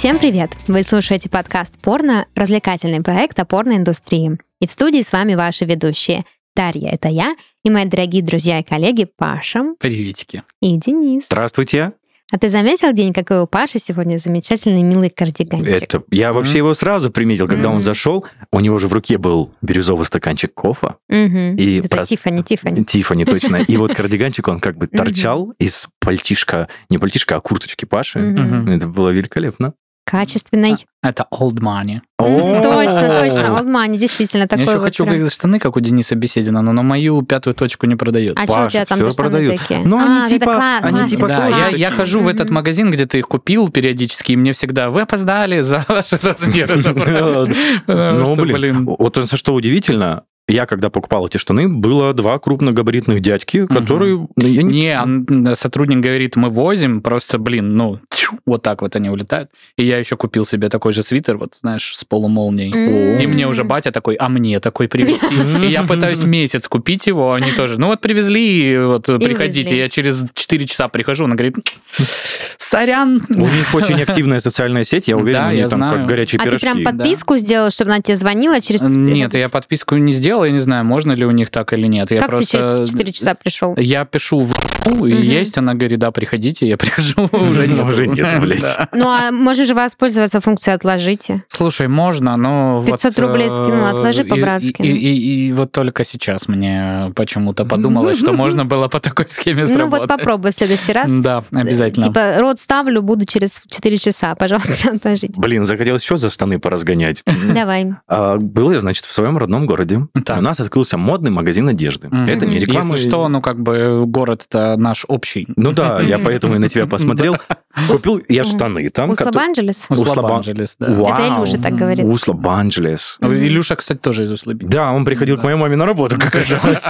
Всем привет! Вы слушаете подкаст «Порно» — развлекательный проект о порноиндустрии. И в студии с вами ваши ведущие Дарья — это я, и мои дорогие друзья и коллеги Паша Приветики. и Денис. Здравствуйте. А ты заметил, День, какой у Паши сегодня замечательный милый кардиганчик? Это я вообще его сразу приметил, когда Мгм. он зашел. У него же в руке был бирюзовый стаканчик кофе. Мгм. И Это про- Тиффани, Тиффани. Тифани точно. И вот кардиганчик, он как бы торчал из пальтишка, не пальтишка, а курточки Паши. Это было великолепно. Качественный. Это old money. Точно, точно. Old Money, действительно, Я такой еще вот хочу прям. говорить, штаны, как у Дениса Беседина, но на мою пятую точку не продает. А что у Паша, тебя там за штаны продают. такие? Ну, они А, типа- это кла- они типа я, я хожу в этот магазин, где ты их купил периодически, и мне всегда вы опоздали за ваши размеры. забрали». Потому Ну, блин, вот это что удивительно, я когда покупал эти штаны, было два крупногабаритных дядьки, которые... ну, я не- сотрудник говорит, мы возим, просто, блин, ну, вот так вот они улетают. И я еще купил себе такой же свитер, вот, знаешь, с полумолнией. М. И мне уже батя такой, а мне такой привезти. И я пытаюсь месяц купить его, они тоже, ну вот привезли, вот приходите. Я через 4 часа прихожу, она говорит, сорян. У них очень активная социальная сеть, я уверен, Да, они я там знаю. как горячие А ты пирожки. прям подписку сделал, чтобы она тебе звонила через... Нет, я подписку не сделал, я не знаю, можно ли у них так или нет. Я Как ты просто... через 4 часа пришел? Я пишу в ну, и Мгм. есть, она говорит, да, приходите, я прихожу, уже нет. Уже нету, блядь. Ну, а можешь же воспользоваться функцией «отложите». Слушай, можно, но... 500 вот, рублей э, скинула, отложи по-братски. И, вот только сейчас мне почему-то подумалось, что можно было по такой схеме Ну, вот сработать. попробуй в следующий раз. Да, обязательно. Типа, рот ставлю, буду через 4 часа, пожалуйста, отложите. Блин, захотелось еще за штаны поразгонять. Давай. А, Был я, значит, в своем родном городе. У нас открылся модный магазин одежды. Это не реклама. Если что, ну как бы город-то наш общий. Ну да, я поэтому и на тебя посмотрел. Купил я штаны там. Услаб которые- Анджелес? Услаб-Анджелес, да. Вау. Это Илюша так говорит. Услаб-Анджелес. Ну, Илюша, кстати, тоже из Услаби. Да, он приходил к моей маме на работу, как оказалось.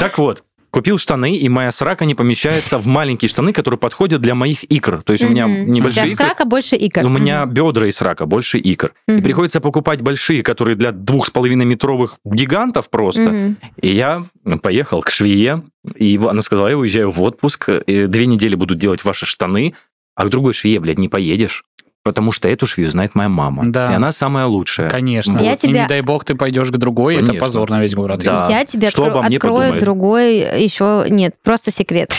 Так вот, купил штаны, и моя срака не помещается в маленькие штаны, которые подходят для моих икр. То есть у меня небольшие икры. срака больше икр. У меня бедра и срака, больше икр. И приходится покупать большие, которые для двух с половиной метровых гигантов просто. И я поехал к швее, и она сказала, я уезжаю в отпуск, две недели будут делать ваши штаны, а к другой швее, блядь, не поедешь. Потому что эту швею знает моя мама. Да. И она самая лучшая. Конечно. Я И тебя- не дай бог ты пойдешь к другой, это Конечно. позор на весь город. Да. Я тебе Что откро- обо мне открою подумают? другой еще... Нет, просто секрет.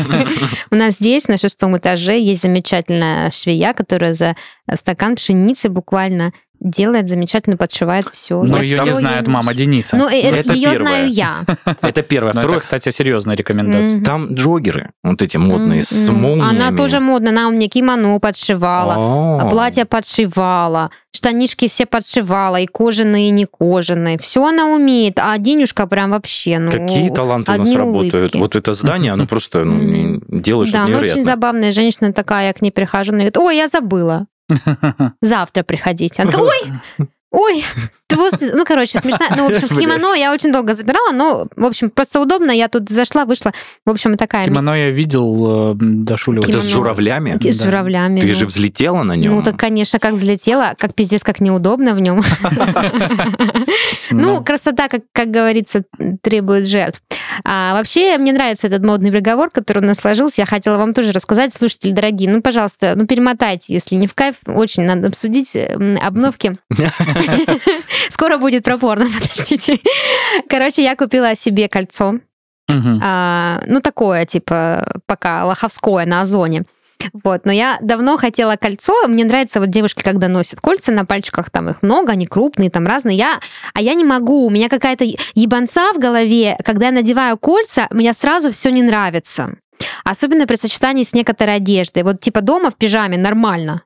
У нас здесь, на шестом этаже, есть замечательная швея, которая за стакан пшеницы буквально делает замечательно, подшивает все. Но ее не знает мама Дениса. Ну, э, Это ее первое. знаю я. Это первое. Но Второе, кстати, серьезная рекомендация. Там джогеры, вот эти модные, с молниями. Она тоже модная, она у меня кимоно подшивала. А платье подшивала, штанишки все подшивала, и кожаные, и не кожаные. Все она умеет, а денежка прям вообще, ну... Какие таланты у нас работают. Вот это здание, оно просто ну, делает Да, что-то ну очень невероятное. забавная женщина такая, я к ней прихожу, она говорит, ой, я забыла, завтра приходите. Ой, ой, ну, короче, смешно. Ну, в общем, кимоно я очень долго забирала, но, в общем, просто удобно, я тут зашла, вышла, в общем, такая... Кимоно я видел э, до Шулева. Это с журавлями? С журавлями. Ты ну. же взлетела на нем. Ну, так, конечно, как взлетела, как пиздец, как неудобно в нем. Ну, красота, как, как говорится, требует жертв. А вообще, мне нравится этот модный приговор, который у нас сложился. Я хотела вам тоже рассказать, слушатели дорогие, ну, пожалуйста, ну, перемотайте, если не в кайф, очень надо обсудить обновки. Скоро будет про порно, подождите. Короче, я купила себе кольцо, Мгм. а, ну, такое, типа, пока лоховское на озоне. Вот, но я давно хотела кольцо. Мне нравится вот девушки, когда носят кольца на пальчиках, там их много, они крупные, там разные. Я, а я не могу. У меня какая-то ебанца в голове. Когда я надеваю кольца, мне сразу все не нравится. Особенно при сочетании с некоторой одеждой. Вот типа дома в пижаме нормально.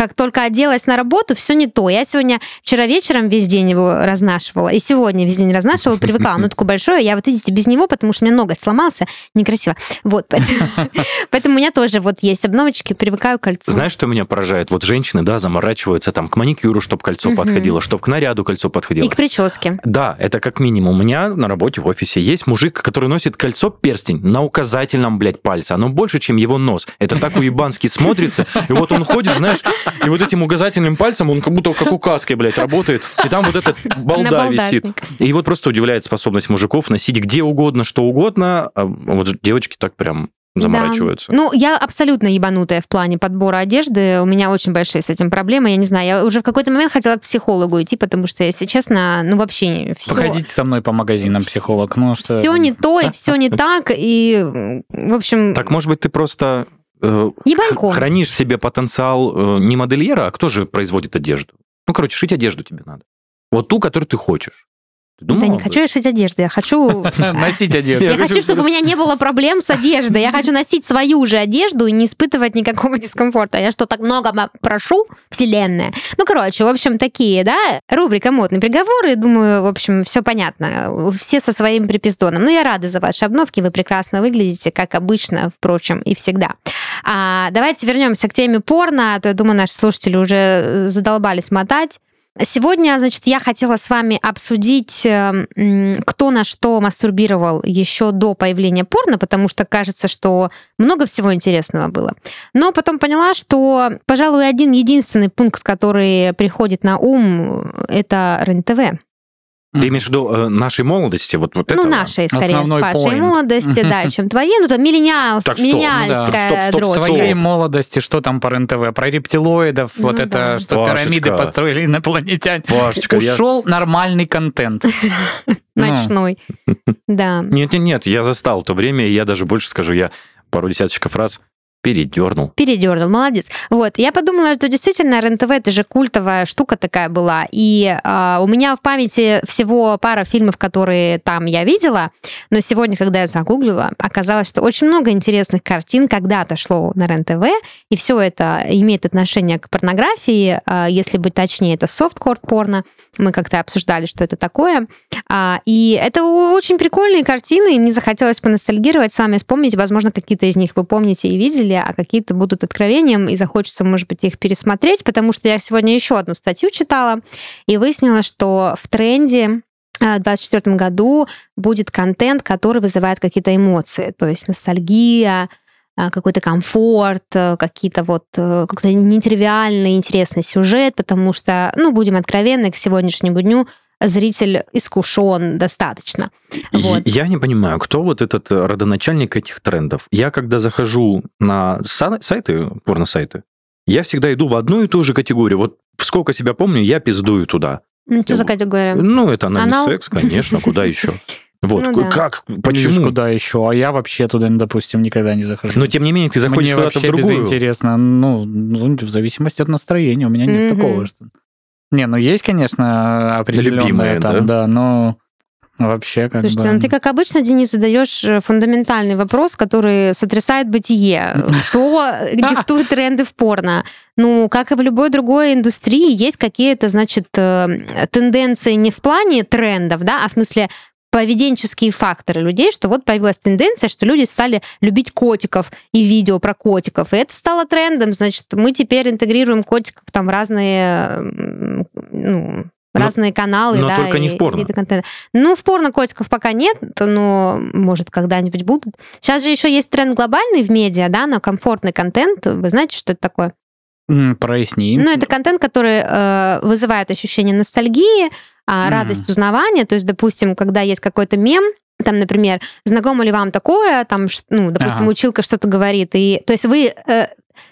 Как только оделась на работу, все не то. Я сегодня, вчера вечером весь день его разнашивала, и сегодня весь день разнашивала, привыкала. Оно такое большое, я вот, видите, без него, потому что у меня ноготь сломался, некрасиво. Вот, поэтому, у меня тоже вот есть обновочки, привыкаю к кольцу. Знаешь, что меня поражает? Вот женщины, да, заморачиваются там к маникюру, чтобы кольцо подходило, чтобы к наряду кольцо подходило. И к прическе. Да, это как минимум. У меня на работе в офисе есть мужик, который носит кольцо-перстень на указательном, блядь, пальце. Оно больше, чем его нос. Это так уебански смотрится. И вот он ходит, знаешь, и вот этим указательным пальцем он как будто как указкой, блядь, работает. И там вот этот балда висит. И вот просто удивляет способность мужиков носить где угодно, что угодно. А вот девочки так прям заморачиваются. Да. Ну, я абсолютно ебанутая в плане подбора одежды. У меня очень большие с этим проблемы. Я не знаю, я уже в какой-то момент хотела к психологу идти, потому что, если честно, ну вообще все... Походите со мной по магазинам, психолог. Ну, что... Все не то, и все не так, и, в общем... Так, может быть, ты просто Ебанько. хранишь в себе потенциал э, не модельера, а кто же производит одежду? Ну, короче, шить одежду тебе надо. Вот ту, которую ты хочешь. Ты Да не хочу я шить одежду, я хочу... Носить одежду. Я хочу, чтобы у меня не было проблем с одеждой. Я хочу носить свою же одежду и не испытывать никакого дискомфорта. Я что, так много прошу, вселенная? Ну, короче, в общем, такие, да, рубрика «Модные приговоры». Думаю, в общем, все понятно. Все со своим припиздоном. Ну, я рада за ваши обновки. Вы прекрасно выглядите, как обычно, впрочем, и всегда. А, давайте вернемся к теме порно. А то, я думаю, наши слушатели уже э, задолбались мотать. Сегодня, значит, я хотела с вами обсудить, э, кто на что мастурбировал еще до появления порно, потому что кажется, что много всего интересного было. Но потом поняла, что, пожалуй, один единственный пункт, который приходит на ум, это РЕН-ТВ. Ты имеешь в виду э, нашей молодости? Вот, вот Ну, этого? нашей, скорее, с Основной Пашей point. молодости, да, чем твоей. Ну, там Так, стоп, ну да. миллениальская дрочь. своей молодости, что там по РЕН-ТВ, про рептилоидов, Ну вот да. это, что Пашечка. пирамиды построили инопланетяне. Пашечка, я- Ушел нормальный контент. Ну, Ночной. Да. Нет, нет, нет, я застал то время, и я даже больше скажу, я пару десяточков раз передернул. Передернул, молодец. Вот, я подумала, что действительно РЕН-ТВ это же культовая штука такая была. И а, у меня в памяти всего пара фильмов, которые там я видела, но сегодня, когда я загуглила, оказалось, что очень много интересных картин когда-то шло на РЕН-ТВ, и все это имеет отношение к порнографии, а, если быть точнее, это софткор порно. Мы как-то обсуждали, что это такое. А, и это очень прикольные картины, и мне захотелось поностальгировать с вами, вспомнить, возможно, какие-то из них вы помните и видели, а какие-то будут откровением, и захочется, может быть, их пересмотреть, потому что я сегодня еще одну статью читала, и выяснила, что в тренде э, в 2024 году будет контент, который вызывает какие-то эмоции, то есть ностальгия, э, какой-то комфорт, э, какие-то вот какой-то нетривиальный, интересный сюжет, потому что, ну, будем откровенны, к сегодняшнему дню зритель искушен достаточно. Вот. Я не понимаю, кто вот этот э, родоначальник этих трендов. Я когда захожу на са- сайты, порно-сайты, я всегда иду в одну и ту же категорию. Вот сколько себя помню, я пиздую туда. Ну, Что за категория? Ну, это анальный Анал? секс, конечно, куда еще? Вот, Ну да. как, Видишь, почему? куда еще? А я вообще туда, допустим, никогда не захожу. Но тем не менее, ты заходишь Мне куда-то в вообще другую. безинтересно. Ну, ну, в зависимости от настроения. У меня нет Мгм. такого, что... Не, ну есть, конечно, определенные Любимые, там, да, но вообще как Слушайте, бы... ну ты, как обычно, Денис, задаешь э, фундаментальный вопрос, который сотрясает бытие. Кто диктует тренды в порно? Ну, как и в любой другой индустрии, есть какие-то, значит, э, тенденции не в плане трендов, да, а в смысле поведенческие факторы людей, что вот появилась тенденция, что люди стали любить котиков и видео про котиков. И это стало трендом, значит, мы теперь интегрируем котиков там в разные, ну, Но- разные каналы, но да, только не и в порно. виды контента. Ну, в порно котиков пока нет, но, может, когда-нибудь будут. Сейчас же еще есть тренд глобальный в медиа, да, на комфортный контент. Вы знаете, что это такое? Проясни. Ну, это контент, который э, вызывает ощущение ностальгии, Мгм. радость узнавания. То есть, допустим, когда есть какой-то мем, там, например, знакомо ли вам такое, там, ну, допустим, Ага. училка что-то говорит, и, то есть вы э,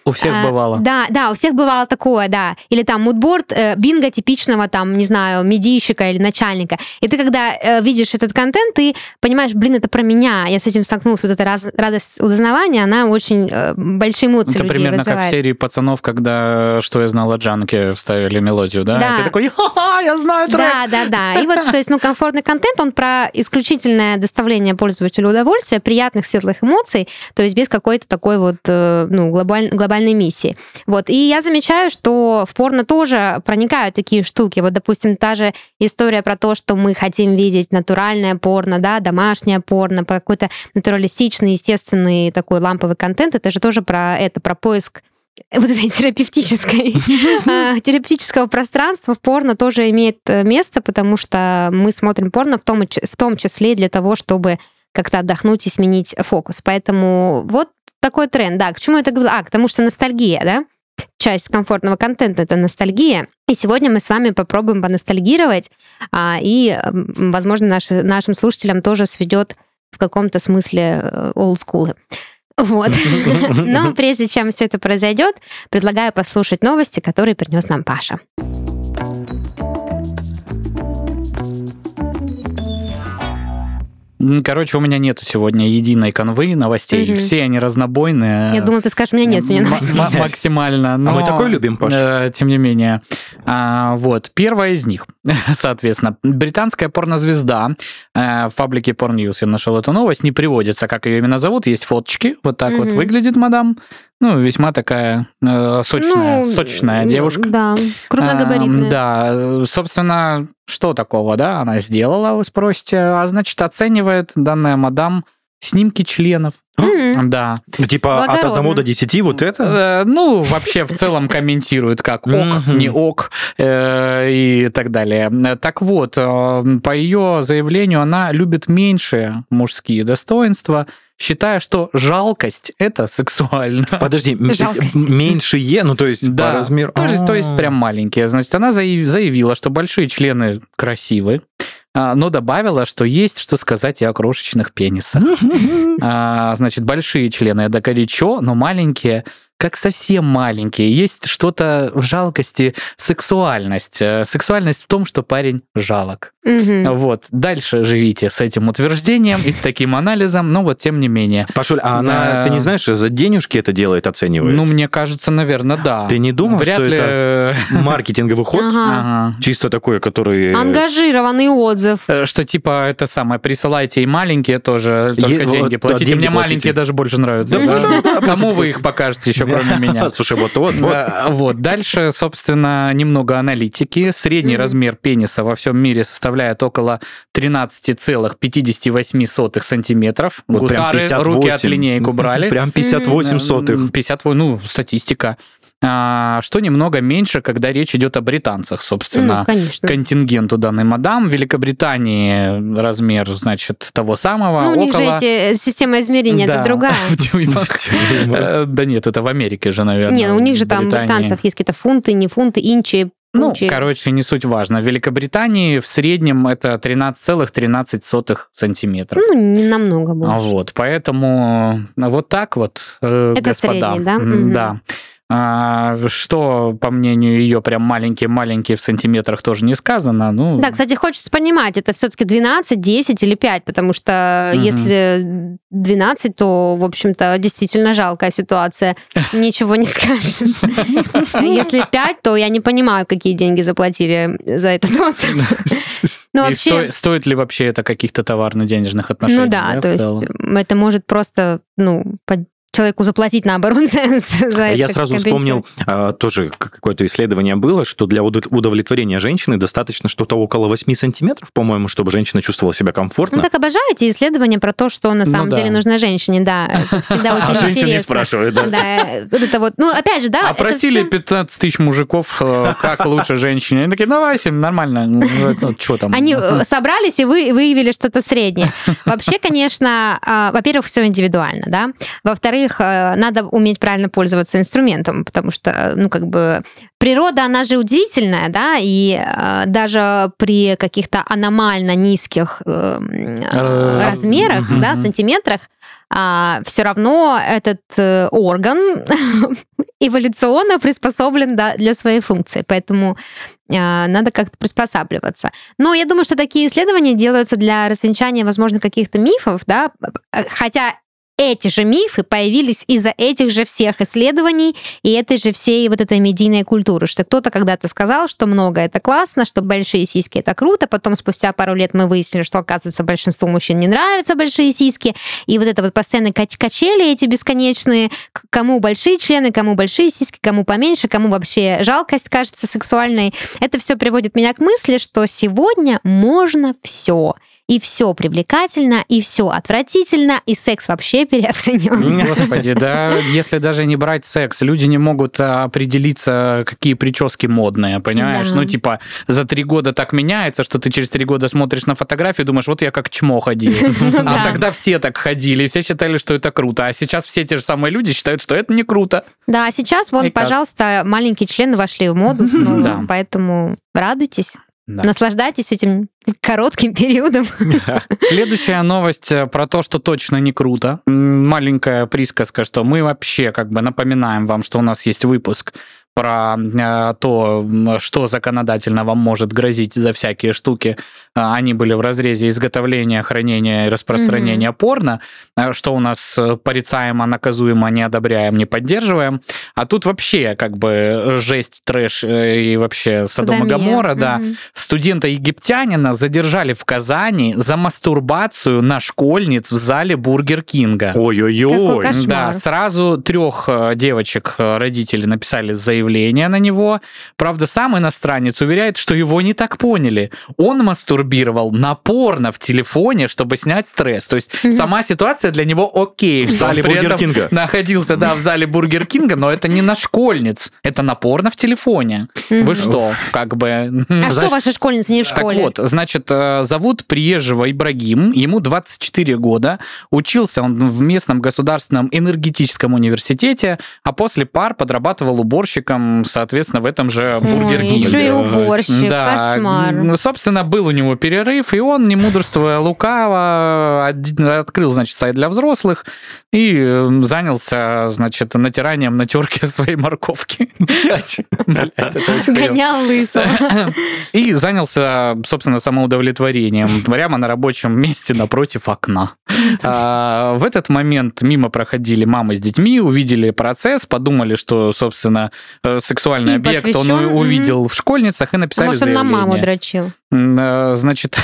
У всех а, бывало. Да, да, у всех бывало такое, да. Или там мудборд э, бинго типичного, там, не знаю, медийщика или начальника. И ты, когда э, видишь этот контент, ты понимаешь, блин, это про меня. Я с этим столкнулась. Вот эта раз- радость узнавания, она очень э, большие эмоции Это людей примерно как в вызывает. серии пацанов, когда «Что я знал о Джанке» вставили мелодию, да? Да. И ты такой, ха-ха, я знаю трек. Да, да, да. И вот, то есть, ну, комфортный контент, он про исключительное доставление пользователю удовольствия, приятных, светлых эмоций, то есть без какой-то такой вот, э, ну, глобаль- глобальной миссии. Вот. И я замечаю, что в порно тоже проникают такие штуки. Вот, допустим, та же история про то, что мы хотим видеть натуральное порно, да, домашнее порно, про какой-то натуралистичный, естественный такой ламповый контент, это же тоже про это, про поиск вот этой терапевтической, а, терапевтического пространства в порно тоже имеет э, место, потому что мы смотрим порно в том, в том числе для того, чтобы как-то отдохнуть и сменить фокус. Поэтому вот такой тренд. Да, к чему я это говорю? А, к тому, что ностальгия, да? Часть комфортного контента — это ностальгия. И сегодня мы с вами попробуем поностальгировать, а, и, возможно, наши, нашим слушателям тоже сведет в каком-то смысле олдскулы. Вот. Но прежде чем все это произойдет, предлагаю послушать новости, которые принес нам Паша. Короче, у меня нету сегодня единой конвы новостей. Мгм. Все они разнобойные. Я думала, ты скажешь, у меня нет сегодня новостей. м- Максимально. но, мы такой любим, Паш. э, Тем не менее. А, Вот. Первая из них, соответственно. Британская порнозвезда. э, В паблике Pornnews я нашел эту новость. Не приводится, как ее именно зовут. Есть фоточки. Вот так вот Мгм. выглядит мадам. Ну, весьма такая э, сочная, Ну, сочная девушка. Да, крупногабаритная. Эм, Да, э, собственно, что такого, да, она сделала, вы спросите. А значит, оценивает данная мадам снимки членов. М, Да. Ну, типа от Благородно. 1 до 10 вот это? Э, Ну, вообще в целом комментирует как ок, не ок э, и так далее. Э, Так вот, э, по ее заявлению, она любит меньшие мужские достоинства, считая, что жалкость – это сексуально. Подожди, м- Жалкость. меньшие, ну то есть Да, по размеру. То есть, то есть А. прям маленькие. Значит, она заяв- заявила, что большие члены красивы, а, но добавила, что есть что сказать и о крошечных пенисах. А, Значит, большие члены это горячо, но маленькие как совсем маленькие. Есть что-то в жалкости, сексуальность. Э, Сексуальность в том, что парень жалок. мгм. Вот. Дальше живите с этим утверждением и с таким анализом, но вот тем не менее. Пашуль, а она, Да. ты не знаешь, за денежки это делает, оценивает? Ну, мне кажется, наверное, да. Ты не думал, Вряд что ли... это Маркетинговый ход? Ага. Ага. Чисто такой, который... Ангажированный отзыв. Э, Что типа это самое, присылайте и маленькие тоже, только Е- деньги вот, да, платите. деньги Мне платите. маленькие даже больше нравятся. Да, Да. Кому вы их покажете еще, кроме меня? Слушай, вот, вот, вот. Да, Вот, дальше, собственно, немного аналитики. Средний размер пениса во всем мире составляет около 13,58 сантиметров. Вот прям Гусары 58. руки от линеек убрали. Прям 58 сотых. М, 58, ну, статистика. А, Что немного меньше, когда речь идет о британцах, собственно Ну, конечно. контингенту данной мадам. В Великобритании размер, значит, того самого. Ну, у них же около... эти система измерения, Да, это другая. Э, Да нет, это в Америке же, наверное. Не, ну у них же там британцев есть какие-то фунты, не фунты, инчи, Ну, пунчи. короче, не суть важно. В Великобритании в среднем это 13,13 сантиметров. Ну, не намного больше. Вот, поэтому ну, вот так вот, э, Это господа. средний, да? Да. А, что, по мнению ее, прям маленькие-маленькие в сантиметрах тоже не сказано. Ну, Да, кстати, хочется понимать, это все-таки 12, 10 или 5, потому что Мгм. если 12, то, в общем-то, действительно жалкая ситуация. Ничего не скажешь. Если 5, то я не понимаю, какие деньги заплатили за этот отзыв. Ну, вообще, сто- стоит ли вообще это каких-то товарно-денежных отношений? ну да, в то есть это может просто, ну, по- человеку заплатить наоборот за, за это. Я сразу вспомнил, а, тоже какое-то исследование было, что для удов- удовлетворения женщины достаточно что-то около 8 сантиметров, по-моему, чтобы женщина чувствовала себя комфортно. Ну, так обожаете исследования про то, что на Ну самом да. деле нужно женщине, да. Это всегда А очень не интересно. спрашивают, да? Да, вот это вот, ну, опять же, да, это Опросили всё- 15 тысяч мужиков, э, как лучше женщине. Они такие, ну, Васим, нормально. Что там? Они э, собрались и вы, выявили что-то среднее. Вообще, конечно, а, во-первых, все индивидуально, да. Во-вторых, э, надо уметь правильно пользоваться инструментом, потому что, ну, как бы, природа, она же удивительная, да, и э, даже при каких-то аномально низких э, м, Э, размерах, да, сантиметрах, все равно этот э, орган эволюционно приспособлен да, для своей функции, поэтому э, надо как-то приспосабливаться. Но я думаю, что такие исследования делаются для развенчания, возможно, каких-то мифов, да, хотя эти же мифы появились из-за этих же всех исследований и этой же всей вот этой медийной культуры, что кто-то когда-то сказал, что много это классно, что большие сиськи это круто, потом спустя пару лет мы выяснили, что, оказывается, большинству мужчин не нравятся большие сиськи, и вот это вот постоянные кач- качели эти бесконечные, кому большие члены, кому большие сиськи, кому поменьше, кому вообще жалкость кажется сексуальной, это все приводит меня к мысли, что сегодня можно все. И все привлекательно, и все отвратительно, и секс вообще переоценен. Господи, да, если даже не брать секс, люди не могут а, определиться, какие прически модные, понимаешь? Да. Ну, типа, за три года так меняется, что ты через три года смотришь на фотографию и думаешь, вот я как чмо ходил. Да. А тогда все так ходили, все считали, что это круто. А сейчас все те же самые люди считают, что это не круто. Да, а сейчас, вон, как? пожалуйста, маленькие члены вошли в моду снова, поэтому радуйтесь. Да. Наслаждайтесь этим коротким периодом. Следующая новость э, про то, что точно не круто. Маленькая присказка, что мы вообще как бы напоминаем вам, что у нас есть выпуск про э, то, что законодательно вам может грозить за всякие штуки. А, Они были в разрезе изготовления, хранения и распространения порно, э, что у нас э, порицаемо, наказуемо, не одобряем, не поддерживаем. А тут вообще как бы жесть, трэш и вообще Содом и Содомия. Гоморра, да. Студента-египтянина задержали в Казани за мастурбацию на школьниц в зале Burger King а. Ой-ой-ой. Да, сразу трех девочек родители написали заявление на него. Правда, сам иностранец уверяет, что его не так поняли. Он мастурбировал на порно в телефоне, чтобы снять стресс. То есть Мгм. сама ситуация для него окей. В зале Burger King а. Находился, да, в зале Burger King а, но это не на школьниц. Это на порно в телефоне. Вы Мгм. что, как бы... А что ваша школьница не в Так школе? вот, значит, э, зовут приезжего Ибрагим, ему 24 года, учился он в местном государственном энергетическом университете, а после пар подрабатывал уборщиком, соответственно, в этом же Бургер Ой, еще и уборщик, Да, кошмар. собственно, был у него перерыв, и он, не мудрствуя лукаво, открыл, значит, сайт для взрослых и э, занялся, значит, натиранием на терке своей морковки. Гонял лысого. И занялся, собственно, самоудовлетворением прямо на рабочем месте напротив окна. А, В этот момент мимо проходили мамы с детьми, увидели процесс, подумали, что, собственно, сексуальный И объект он посвящен, у- увидел в школьницах и написали может, он на маму заявление. дрочил? Э, Значит,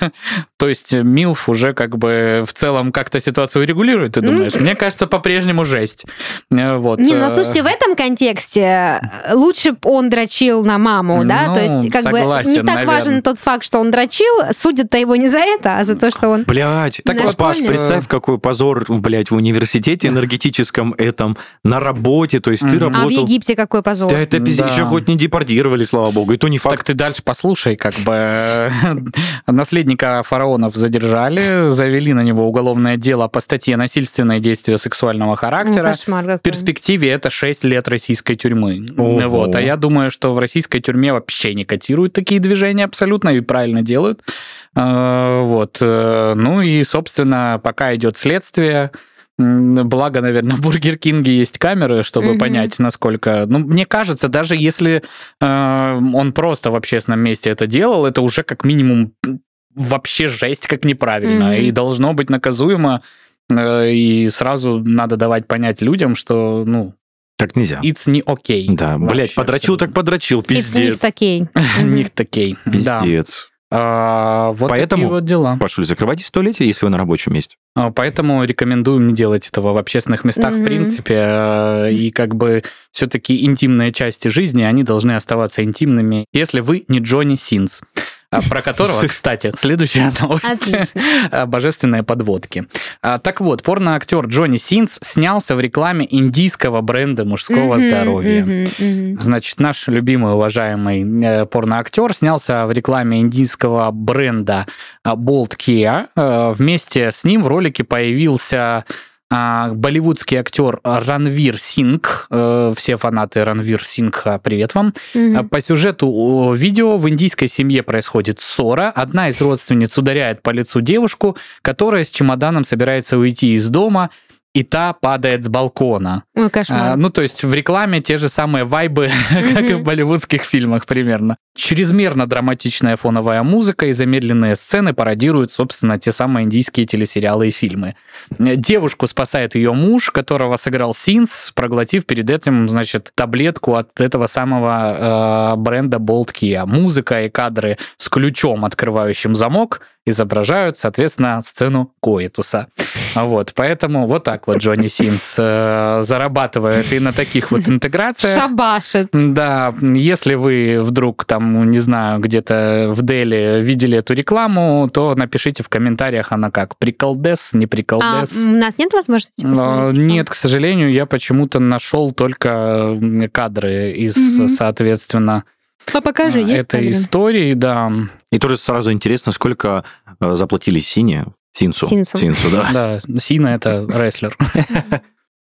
то есть Милф уже как бы в целом как-то ситуацию регулирует, ты Ну, думаешь? Мне кажется, по-прежнему жесть. Э, Вот. Не, ну э, слушайте, в этом контексте э, лучше бы он дрочил на маму, да? Ну, То есть, как бы согласен, не так наверно. важен тот факт, что он дрочил, судят-то его не за это, а за то, что он... Блять, Так вот, Паш, представь, какой позор, блядь, в университете энергетическом этом, на работе, то есть ты Мгм. А в работал... Египте какой позор? Да это пиздец, Да. еще хоть не депортировали, слава богу, и то не факт. Так ты дальше послушай, как бы наследника фараонов задержали, завели на него уголовное дело по статье «Насильственные действия сексуального характера». кошмар какой. В перспективе это 6 лет российской тюрьмы. Ого. Вот. А я думаю, что в российской тюрьме вообще не котируют такие движения абсолютно и правильно делают. Э, Вот. Э, Ну и, собственно, пока идет следствие, Благо, наверное, в Бургер Кинге есть камеры, чтобы Мгм. понять, насколько... Ну, мне кажется, даже если э, он просто в общественном месте это делал, это уже как минимум вообще жесть, как неправильно. Мгм. И должно быть наказуемо. Э, И сразу надо давать понять людям, что, ну, Так нельзя. it's не окей. Да, блядь, подрочил так подрочил, Из них пиздец. такей. Не такей. Да. Пиздец. А, Вот Поэтому- такие вот дела. Пашуль, закрывайтесь в туалете, если вы на рабочем месте. А, Поэтому рекомендуем не делать этого в общественных местах, в Мгм. принципе. э, И как бы все-таки интимные части жизни, они должны оставаться интимными, если вы не Джонни Синс. А, Про которого, кстати, следующая новость. Отлично. А, Божественные подводки. А, Так вот, порноактер Джонни Синс снялся в рекламе индийского бренда мужского здоровья. Значит, наш любимый, уважаемый э, порноактер снялся в рекламе индийского бренда Bold Care. Э, Вместе с ним в ролике появился болливудский актер Ранвир Синг. Э, Все фанаты Ранвир Сингха, привет вам. А По сюжету видео в индийской семье происходит ссора. Одна из родственниц ударяет по лицу девушку, которая с чемоданом собирается уйти из дома, и та падает с балкона. Ой, А, кошмар. ну, то есть в рекламе те же самые вайбы, как и в болливудских фильмах примерно. Чрезмерно драматичная фоновая музыка и замедленные сцены пародируют, собственно, те самые индийские телесериалы и фильмы. Девушку спасает ее муж, которого сыграл Синс, проглотив перед этим, значит, таблетку от этого самого э, бренда Kia. Музыка и кадры с ключом, открывающим замок, изображают, соответственно, сцену коитуса. Вот, поэтому вот так вот Джонни Синс э, зарабатывает и на таких вот интеграциях. Шабашит. Да, если вы вдруг там, не знаю, где-то в Дели видели эту рекламу, то напишите в комментариях, она как, приколдес, не А приколдес. у нас нет возможности А, посмотреть? Нет, к сожалению, я почему-то нашел только кадры из, Мгм. соответственно, А покажи, а, есть этой истории, да. И тоже сразу интересно, сколько э, заплатили Сине, Синсу. Синсу. да. Да, Сина это рестлер.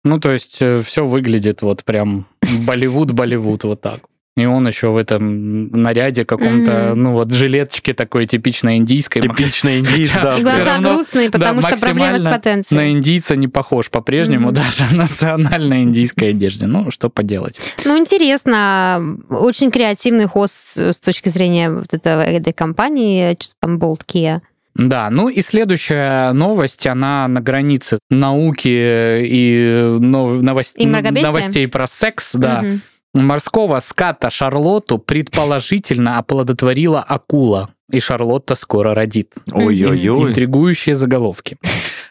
Ну, то есть все выглядит вот прям Болливуд, Болливуд, вот так. И он еще в этом наряде каком-то, Мгм. ну вот жилеточке такой типичной индийской. Типичный индиец, Хотя- да. И глаза равно, грустные, да, потому что проблемы с потенцией. На индийца не похож по-прежнему, Мгм. даже в национальной индийской одежде. Ну, что поделать. Ну, интересно. Очень креативный хост с точки зрения вот этого, этой компании, что там Bolt Kia. Да, ну и следующая новость, она на границе науки и нов- новос- И новостей про секс, да. Мгм. Морского ската Шарлотту предположительно оплодотворила акула, и Шарлотта скоро родит. Ой-ой-ой. Интригующие заголовки.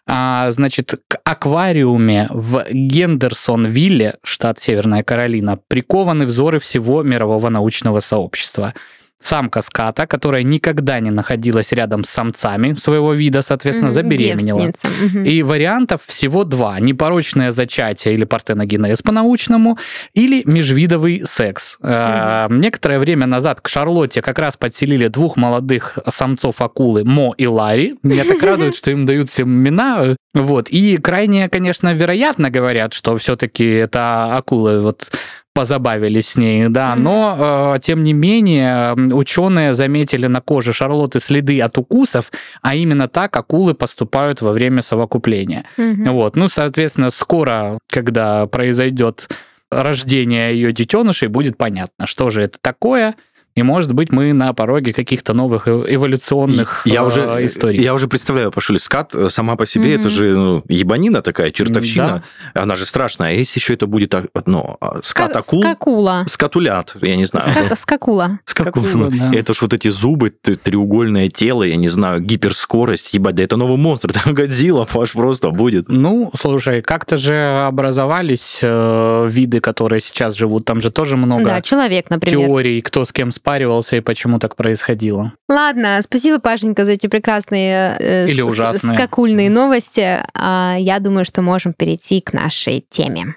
А, значит, к аквариуме в Гендерсонвилле, штат Северная Каролина, прикованы взоры всего мирового научного сообщества. Самка ската, которая никогда не находилась рядом с самцами своего вида, соответственно, забеременела. Девственница. И вариантов всего два. Непорочное зачатие или партеногенез по-научному, или межвидовый секс. Э, Некоторое время назад к Шарлотте как раз подселили двух молодых самцов акулы Мо и Ларри. Меня так радует, что им дают всем имена. Вот. И крайне, конечно, вероятно говорят, что все-таки это акулы вот позабавились с ней, да, но э, тем не менее ученые заметили на коже Шарлотты следы от укусов, а именно так акулы поступают во время совокупления. Мгм. Вот, ну, соответственно, скоро, когда произойдет рождение ее детенышей, будет понятно, что же это такое. И, может быть, мы на пороге каких-то новых э- эволюционных Я э, уже, историй. я уже представляю, Пашуль, скат э, сама по себе, Мгм. это же ну, ебанина такая, чертовщина. Она же страшная. А если еще это будет ну, а, скат Ска- акул, Скакула. скатулят, я не знаю. Ска- Скакула. Скакул. Скакула, да. Это ж вот эти зубы, треугольное тело, я не знаю, гиперскорость, ебать, да это новый монстр, это Годзилла, Паш, просто будет. Ну, слушай, как-то же образовались э, виды, которые сейчас живут. Там же тоже много Да, человек, например. теорий, кто с кем спаривался и почему так происходило. Ладно, спасибо, Пашенька, за эти прекрасные э, Или ужасные. скакульные новости. А, Я думаю, что можем перейти к нашей теме.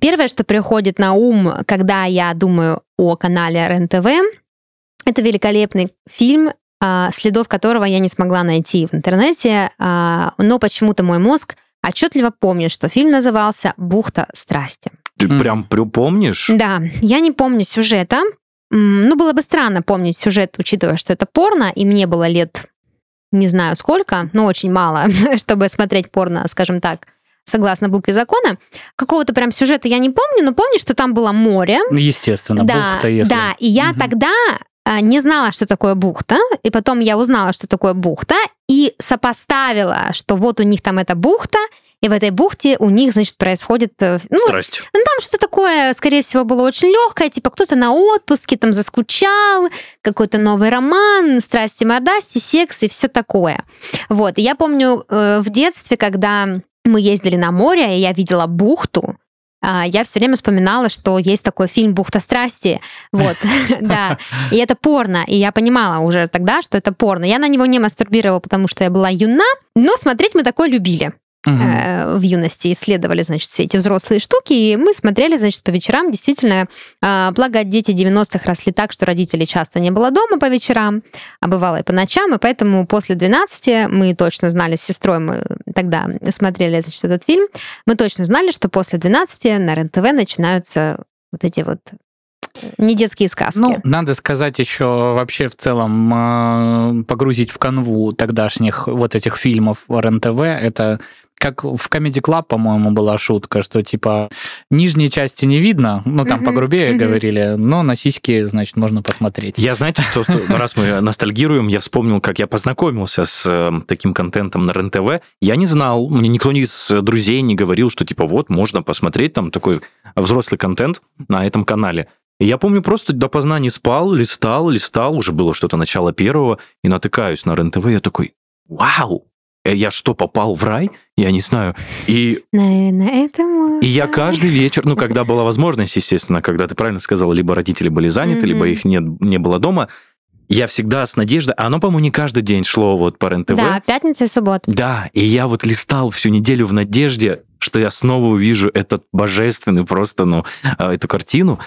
Первое, что приходит на ум, когда я думаю о канале РЕН-ТВ, это великолепный фильм, а, следов которого я не смогла найти в интернете, а, но почему-то мой мозг отчетливо помнит, что фильм назывался «Бухта страсти». Ты Мгм. прям помнишь? Да, я не помню сюжета. Ну, было бы странно помнить сюжет, учитывая, что это порно, и мне было лет не знаю сколько, но очень мало, чтобы смотреть порно, скажем так, согласно букве закона. Какого-то прям сюжета я не помню, но помню, что там было море. Естественно, да, бухта, если... да, и я Мгм. тогда не знала, что такое бухта, и потом я узнала, что такое бухта, и сопоставила, что вот у них там эта бухта, и в этой бухте у них, значит, происходит... э, Ну, Страсть. ну, там что такое, скорее всего, было очень легкое, типа кто-то на отпуске там заскучал, какой-то новый роман, страсти, мордасти, секс и все такое. Вот, и я помню э, в детстве, когда мы ездили на море, и я видела бухту, а, я все время вспоминала, что есть такой фильм «Бухта страсти», вот, да, и это порно, и я понимала уже тогда, что это порно. Я на него не мастурбировала, потому что я была юна, но смотреть мы такое любили Э, в юности исследовали, значит, все эти взрослые штуки, и мы смотрели, значит, по вечерам. Действительно, э, благо дети 90-х росли так, что родителей часто не было дома по вечерам, а бывало и по ночам, и поэтому после 12 мы точно знали с сестрой, мы тогда смотрели, значит, этот фильм, мы точно знали, что после 12 на РЕН-ТВ начинаются вот эти вот э, не детские сказки. Ну, надо сказать еще вообще в целом э, погрузить в канву тогдашних вот этих фильмов РНТВ. Это как в Comedy Club, по-моему, была шутка, что типа нижней части не видно, ну там Мгм, погрубее мгм. говорили, но на сиськи, значит, можно посмотреть. Я, знаете, что, что раз мы ностальгируем, я вспомнил, как я познакомился с э, таким контентом на РЕН-ТВ. Я не знал, мне никто из друзей не говорил, что типа вот, можно посмотреть там такой взрослый контент на этом канале. И я помню, просто допоздна не спал, листал, листал, уже было что-то начало первого, и натыкаюсь на РЕН-ТВ, я такой, вау, я что, попал в рай? Я не знаю. И На, на этом... и я каждый вечер, ну, когда была возможность, естественно, когда ты правильно сказал, либо родители были заняты, либо Мгм. их не, не было дома, я всегда с надеждой, а оно, по-моему, не каждый день шло вот по РЕН-ТВ. Да, пятница и суббота. Да, и я вот листал всю неделю в надежде, что я снова увижу этот божественный просто, ну, а, эту картину,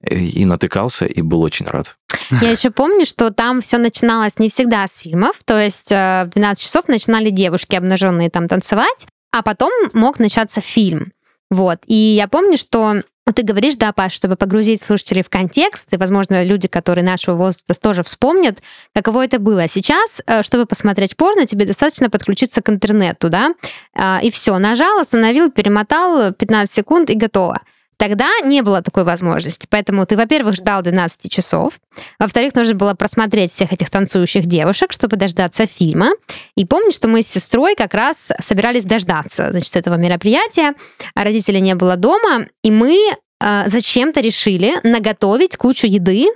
э, и натыкался, и был очень рад. Я еще помню, что там все начиналось не всегда с фильмов, то есть э, в 12 часов начинали девушки обнаженные там танцевать, а потом мог начаться фильм. Вот. И я помню, что ты говоришь, да, Паш, чтобы погрузить слушателей в контекст, и, возможно, люди, которые нашего возраста тоже вспомнят, каково это было. Сейчас, э, чтобы посмотреть порно, тебе достаточно подключиться к интернету, да, а, и все, нажал, остановил, перемотал 15 секунд и готово. Тогда не было такой возможности. Поэтому ты, во-первых, ждал 12 часов. Во-вторых, нужно было просмотреть всех этих танцующих девушек, чтобы дождаться фильма. И помню, что мы с сестрой как раз собирались дождаться значит, этого мероприятия. А родителей не было дома. И мы э, зачем-то решили наготовить кучу еды,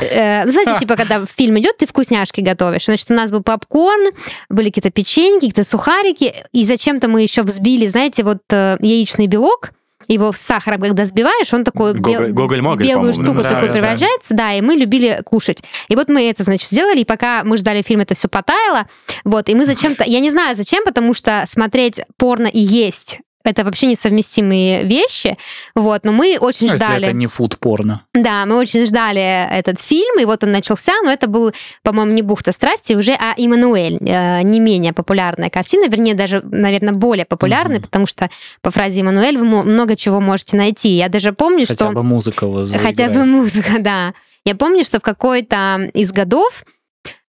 Э, знаете, типа, когда фильм идет, ты вкусняшки готовишь. Значит, у нас был попкорн, были какие-то печеньки, какие-то сухарики, и зачем-то мы еще взбили, знаете, вот э, яичный белок, его с сахаром, когда сбиваешь, он такой бел, белую штуку да, такой да, превращается, да, и мы любили кушать. И вот мы это, значит, сделали, и пока мы ждали фильм, это все потаяло, вот, и мы зачем-то, я не знаю зачем, потому что смотреть порно и есть это вообще несовместимые вещи, вот, но мы очень Ну, ждали. Если это не фуд-порно. Да, мы очень ждали этот фильм, и вот он начался, но это был, по-моему, не «Бухта страсти» уже, а «Иммануэль», э, не менее популярная картина, вернее, даже, наверное, более популярная, потому что по фразе «Иммануэль» вы много чего можете найти. Я даже помню, Хотя что... бы музыка вас Хотя бы заиграет. музыка, да. Я помню, что в какой-то из годов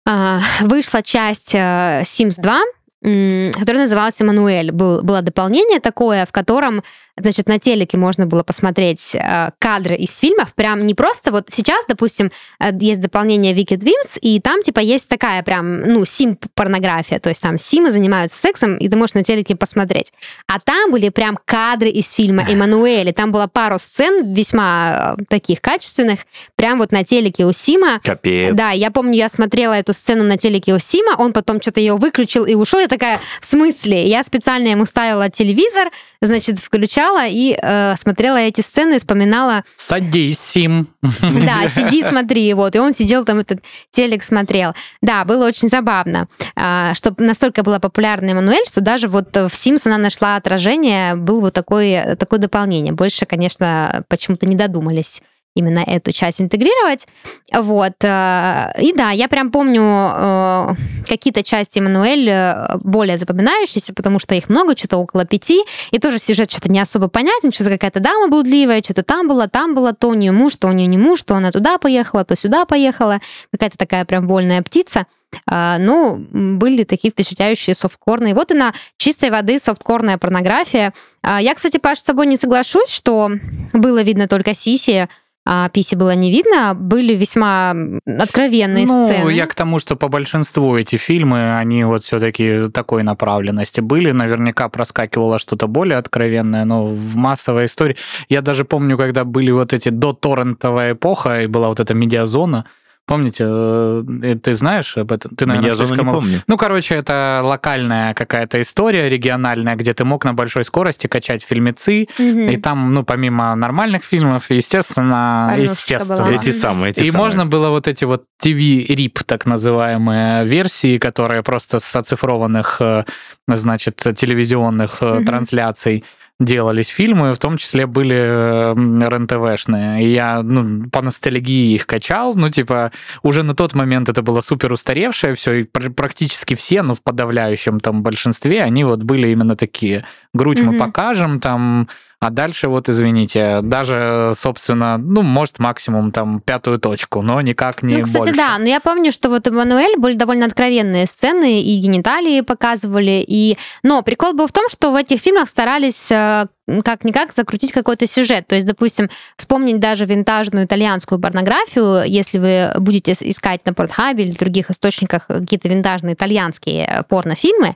а, вышла часть э, Sims 2, м, которая называлась «Эммануэль». Был, было дополнение такое, в котором, значит, на телеке можно было посмотреть э, кадры из фильмов, прям не просто вот сейчас, допустим, э, есть дополнение Wicked Wims, и там, типа, есть такая прям, ну, сим-порнография, то есть там симы занимаются сексом, и ты можешь на телеке посмотреть. А там были прям кадры из фильма «Эммануэль», и там было пару сцен весьма э, таких качественных, прям вот на телеке у Сима, Капец. да, я помню, я смотрела эту сцену на телеке у Сима, он потом что-то ее выключил и ушел. Я такая, в смысле? Я специально ему ставила телевизор, значит, включала и э, смотрела эти сцены, и вспоминала, Садись, Сим. да, сиди, смотри, вот. И он сидел там, этот телек смотрел. Да, было очень забавно, а, что настолько была популярна Эммануэль, что даже вот в Sims она нашла отражение, был вот такой, такое дополнение. Больше, конечно, почему-то не додумались именно эту часть интегрировать. Вот. э, И да, я прям помню э, какие-то части Эммануэль э, более запоминающиеся, потому что их много, что-то около пяти, и тоже сюжет что-то не особо понятен, что-то какая-то дама блудливая, что-то там было, там было, то у нее муж, то у нее не муж, то она туда поехала, то сюда поехала, какая-то такая прям вольная птица. А, Ну, были такие впечатляющие софткорные. Вот она, чистой воды софткорная порнография. А, Я, кстати, Паш, с тобой не соглашусь, что было видно только сиси, а писи было не видно, были весьма откровенные ну, сцены. я к тому, что по большинству эти фильмы, они вот все-таки такой направленности были. Наверняка проскакивало что-то более откровенное, но в массовой истории... Я даже помню, когда были вот эти до торрентовая эпоха, и была вот эта медиазона, Помните, э, ты знаешь об этом? Ты, наверное, Медиазону слишком не помню. Ну, короче, это локальная какая-то история региональная, где ты мог на большой скорости качать фильмецы, Мгм. и там, ну, помимо нормальных фильмов, естественно, Порнушка естественно. была. Эти самые, эти И самые. можно было вот эти вот TV-RIP, так называемые версии, которые просто с оцифрованных, э, значит, телевизионных Мгм. трансляций делались фильмы, в том числе были э, РЕН-ТВшные. И я ну, по ностальгии их качал. Ну, типа, уже на тот момент это было супер устаревшее все, и пр- практически все, ну, в подавляющем там большинстве, они вот были именно такие. Грудь мы Мгм. покажем, там, а дальше вот, извините, даже, собственно, ну, может, максимум там пятую точку, но никак не ну, кстати, больше. да, но я помню, что вот у Мануэль были довольно откровенные сцены, и гениталии показывали, и... Но прикол был в том, что в этих фильмах старались э, как-никак закрутить какой-то сюжет. То есть, допустим, вспомнить даже винтажную итальянскую порнографию, если вы будете искать на Портхабе или других источниках какие-то винтажные итальянские э, порнофильмы,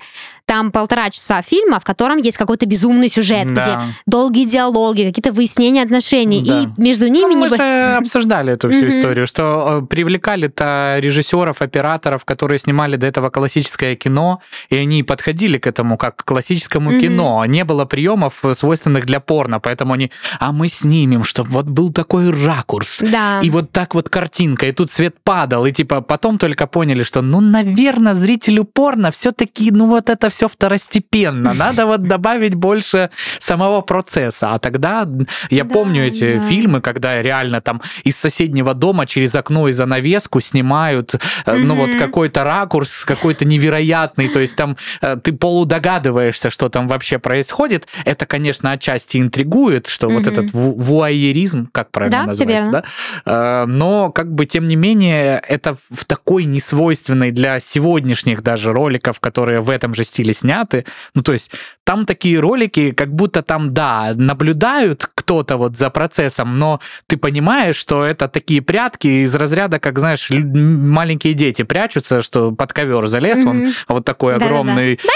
там полтора часа фильма, в котором есть какой-то безумный сюжет, где Да. долгие диалоги, какие-то выяснения отношений, Да. и между ними... Ну, мы же обсуждали эту всю историю, что э, привлекали-то режиссеров, операторов, которые снимали до этого классическое кино, и они подходили к этому как к классическому кино. Не было приемов, свойственных свойственных для порно, поэтому они, а мы снимем, чтобы вот был такой ракурс, Да. и вот так вот картинка, и тут свет падал, и типа потом только поняли, что, ну, наверное, зрителю порно все-таки, ну, вот это все второстепенно, надо вот добавить больше самого процесса. А тогда я Да, помню эти да. фильмы, когда реально там из соседнего дома через окно и занавеску снимают, э, ну, вот какой-то ракурс, какой-то невероятный, то есть там э, ты полудогадываешься, что там вообще происходит. Это, конечно, отчасти интригует, что вот Мгм. этот ву- вуайеризм, как правильно Да, называется, да? Э, Но, как бы, тем не менее, это в такой несвойственной для сегодняшних даже роликов, которые в этом же стиле сняты. Ну, то есть там такие ролики, как будто там, да, наблюдают кто-то вот за процессом, но ты понимаешь, что это такие прятки из разряда, как, знаешь, маленькие дети прячутся, что под ковер залез, он вот такой огромный.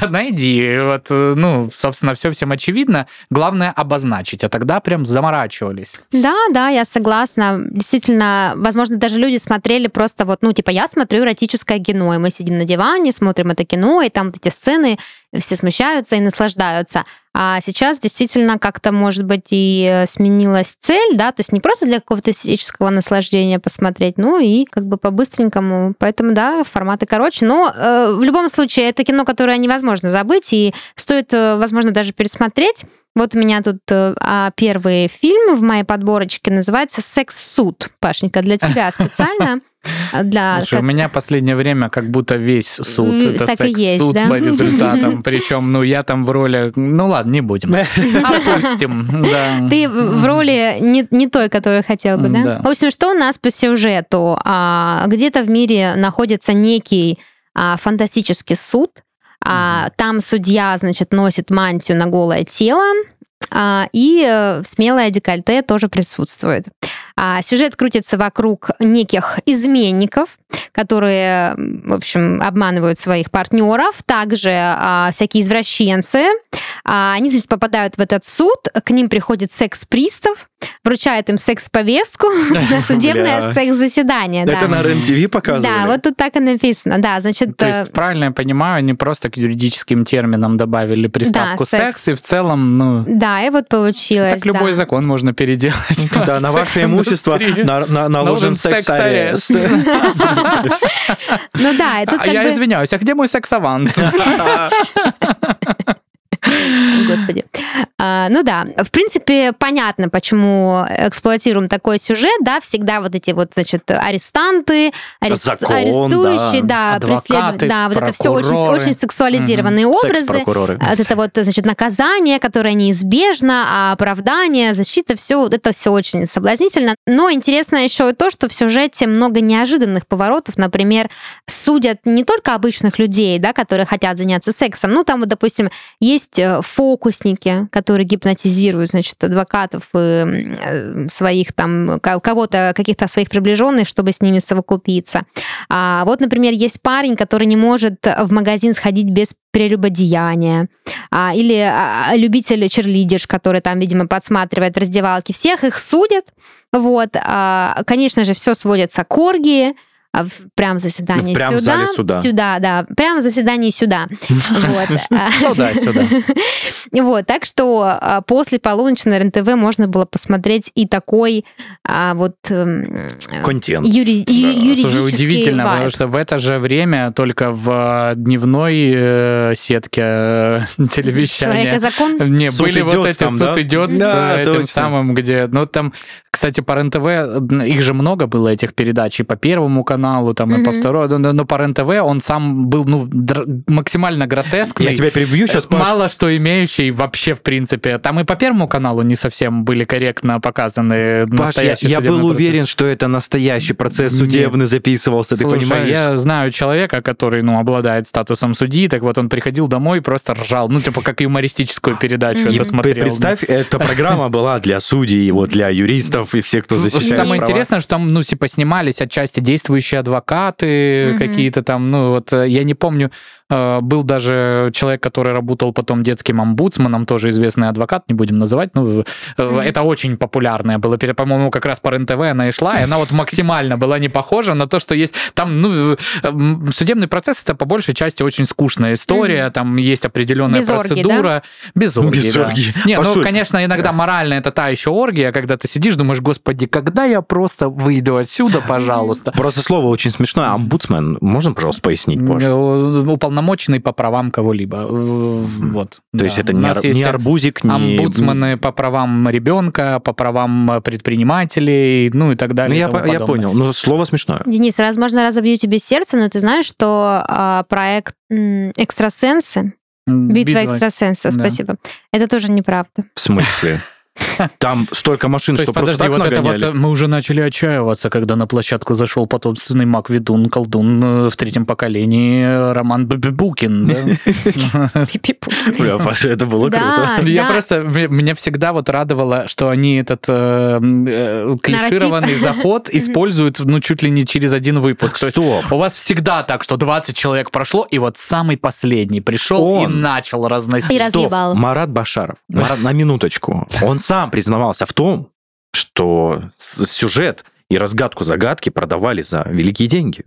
Да, Найди. Вот, э, ну, собственно, все всем очевидно. Главное обозначить, а тогда прям заморачивались. Да, да, я согласна. Действительно, возможно, даже люди смотрели просто вот, ну, типа, я смотрю эротическое кино, и мы сидим на диване, смотрим это кино, и там вот эти сцены, все смущаются и наслаждаются. А сейчас действительно как-то, может быть, и э, сменилась цель, да, то есть не просто для какого-то эстетического наслаждения посмотреть, ну и как бы по-быстренькому. Поэтому, да, форматы короче. Но э, в любом случае, это кино, которое невозможно забыть, и стоит, э, возможно, даже пересмотреть. Вот у меня тут э, а, первый фильм в моей подборочке называется «Секс-суд». Пашенька, для тебя специально. А, Для, Слушай, у меня последнее время как будто весь суд. Это так и есть, секс-суд да? по результатам. Причем, ну, я там в роли... Ну, ладно, не будем. Опустим, да. Ты в роли не, не той, которую хотел бы, да? Да. В общем, что у нас по сюжету? А, где-то в мире находится некий а, фантастический суд. А, там судья, значит, носит мантию на голое тело. и э, смелое декольте тоже присутствует. А, сюжет крутится вокруг неких изменников, которые, в общем, обманывают своих партнеров, также а, всякие извращенцы. А, они, значит, попадают в этот суд, к ним приходит секс-пристав, вручает им секс-повестку на судебное секс-заседание. Это на РЕН-ТВ показывали? Да, вот тут так и написано. Да, значит, То э, есть, правильно я понимаю, они просто к юридическим терминам добавили приставку секс. и в целом, ну, да, и вот получилось. так любой закон можно переделать. Да, на ваше имущество Секс-индустрия. на- на- наложен секс-арест. Ну да, тут А как я извиняюсь, а где мой секс-аванс? Господи. А, ну да, в принципе, понятно, почему эксплуатируем такой сюжет, да, всегда вот эти вот, значит, арестанты, арест- Закон, арестующие, да, Адвокаты, преследователи, да, вот это все очень, прокуроры. очень сексуализированные образы. Секс-прокуроры. Вот это вот, значит, наказание, которое неизбежно, а оправдание, защита, все, это все очень соблазнительно. Но интересно еще и то, что в сюжете много неожиданных поворотов. Например, судят не только обычных людей, да, которые хотят заняться сексом. Ну, там, вот, допустим, есть фокусники, которые гипнотизируют, значит, адвокатов и э, своих там, ко- кого-то, каких-то своих приближенных, чтобы с ними совокупиться. А вот, например, есть парень, который не может в магазин сходить без прелюбодеяния. А, или а, любитель черлидерш, который там, видимо, подсматривает в раздевалке. Всех их судят. Вот. А, конечно же, все сводится к оргии. А, в- Прям заседании Прям в сюда. зале суда. Сюда, да. Прям в заседании сюда. Вот. А, Туда-сюда. Вот, так что а, после полуночи на РНТВ можно было посмотреть и такой а, вот эм, Контент. юридический удивительно, потому что в это же время только в дневной э, сетке э, телевещания Человек и закон. Не, были вот эти суд идет с этим самым, где. Ну, там, кстати, по РЕН-ТВ их же много было этих передач и по первому каналу, там, и по второму. Но, но по РЕН-ТВ он сам был ну, др- максимально гротескный. Я тебя перебью сейчас, Паш. Мало что имеющий вообще, в принципе. Там и по первому каналу не совсем были корректно показаны Паш, я, настоящие я был судебные процессы. уверен, что это настоящий процесс Нет. судебный записывался, ты Слушай, понимаешь? я знаю человека, который, ну, обладает статусом судьи, так вот он приходил домой и просто ржал. Ну, типа, как юмористическую передачу это Ты смотрел. представь, эта программа была для судей, вот для юристов и всех, кто защищает Самое права. интересное, что там, ну, типа, снимались отчасти действующие адвокаты, Мгм. какие-то там, ну, вот, э, я не помню, Был даже человек, который работал потом детским омбудсманом, тоже известный адвокат, не будем называть. Ну, э, это очень популярная была, пере- по-моему, как раз по РЕН-ТВ она и шла, и она вот максимально была не похожа на то, что есть там, ну, э, судебный процесс это по большей части очень скучная история, там есть определенная Без процедура. Без оргии, Без да. оргии. Не, ну, конечно, иногда морально это та еще оргия, когда ты сидишь, думаешь, господи, когда я просто выйду отсюда, пожалуйста. Просто слово очень смешное. Омбудсмен, можно, пожалуйста, пояснить позже? Э, Уполномоченный по правам кого-либо. Э, Вот. То да. есть это У не, нас ар- есть не арбузик, не... омбудсмены по правам ребенка, по правам предпринимателей, ну и так Ну, далее. и я, я понял. Ну, слово смешное. Денис, возможно, разобью тебе сердце, но ты знаешь, что а, проект м, «Экстрасенсы», М, «Битва экстрасенсов», да. спасибо, это тоже неправда. В смысле? Там столько машин, То что просто подожди, так вот это вот э, мы уже начали отчаиваться, когда на площадку зашел потомственный маг ведун колдун э, в третьем поколении э, Роман Бубукин. да? Бля, Паша, это было круто. Я просто, меня всегда вот радовало, что они этот клишированный заход используют, ну, чуть ли не через один выпуск. То есть Стоп. у вас всегда так, что 20 человек прошло, и вот самый последний пришел и начал И разносить. раз- Стоп, разъебал. Марат Башаров, Марат, на минуточку, он сам признавался в том, что сюжет и разгадку загадки продавали за великие деньги.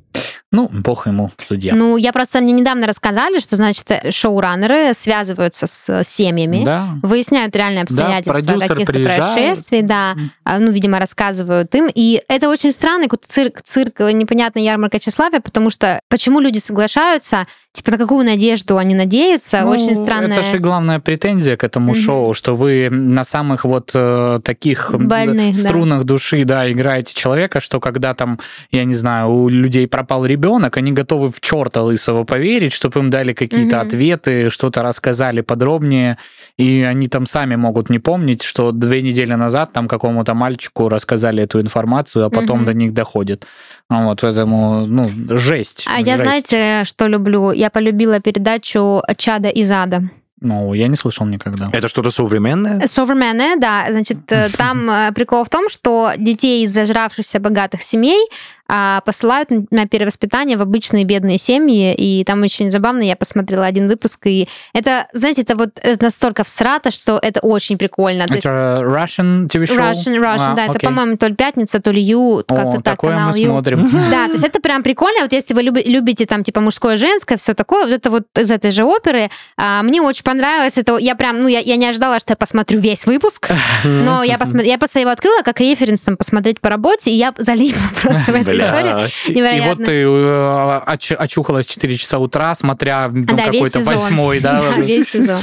Ну, бог ему, судья. Ну, я просто, мне недавно рассказали, что, значит, шоураннеры связываются с э, семьями, Да. выясняют реальные обстоятельства продюсер каких-то приезжает. происшествий, да, а, ну, видимо, рассказывают им. И это очень странный какой-то цирк, цирк, э, непонятная ярмарка тщеславия, потому что почему люди соглашаются, типа, на какую надежду они надеются, Ну, очень странная... Это же главная претензия к этому Мгм. шоу, что вы на самых вот э, таких Больных, да. струнах души, да, играете человека, что когда там, я не знаю, у людей пропал ребенок, они готовы в черта лысого поверить, чтобы им дали какие-то Мгм. ответы, что-то рассказали подробнее, и они там сами могут не помнить, что две недели назад там какому-то мальчику рассказали эту информацию, а потом Мгм. до них доходит. Ну, Вот поэтому, ну, жесть. А я, жесть. знаете, что люблю? Я полюбила передачу «Чада из ада». Ну, я не слышал никогда. Это что-то современное? Шоумены, да, значит, э, там э, прикол в том, что детей из зажравшихся богатых семей а, посылают на перевоспитание в обычные бедные семьи, и там очень забавно, я посмотрела один выпуск, и это, знаете, это вот это настолько всрато, что это очень прикольно. То есть Это Russian TV show? Russian, Russian, А, да, это, окей. по-моему, то ли пятница, то ли Ю, как-то так, канал мы Ю. смотрим. Да, то есть это прям прикольно. Вот если вы люби- любите там типа мужское, женское, все такое, вот это вот из этой же оперы, а, мне очень понравилось. Это я прям, ну я, я не ожидала, что я посмотрю весь выпуск, но я посмотрела, я просто его открыла как референс там посмотреть по работе, и я залипла просто в эту историю. И, и вот Невероятно. ты э, оч- очухалась в 4 часа утра, смотря там, Да, весь какой-то восьмой, да? Да, весь сезон.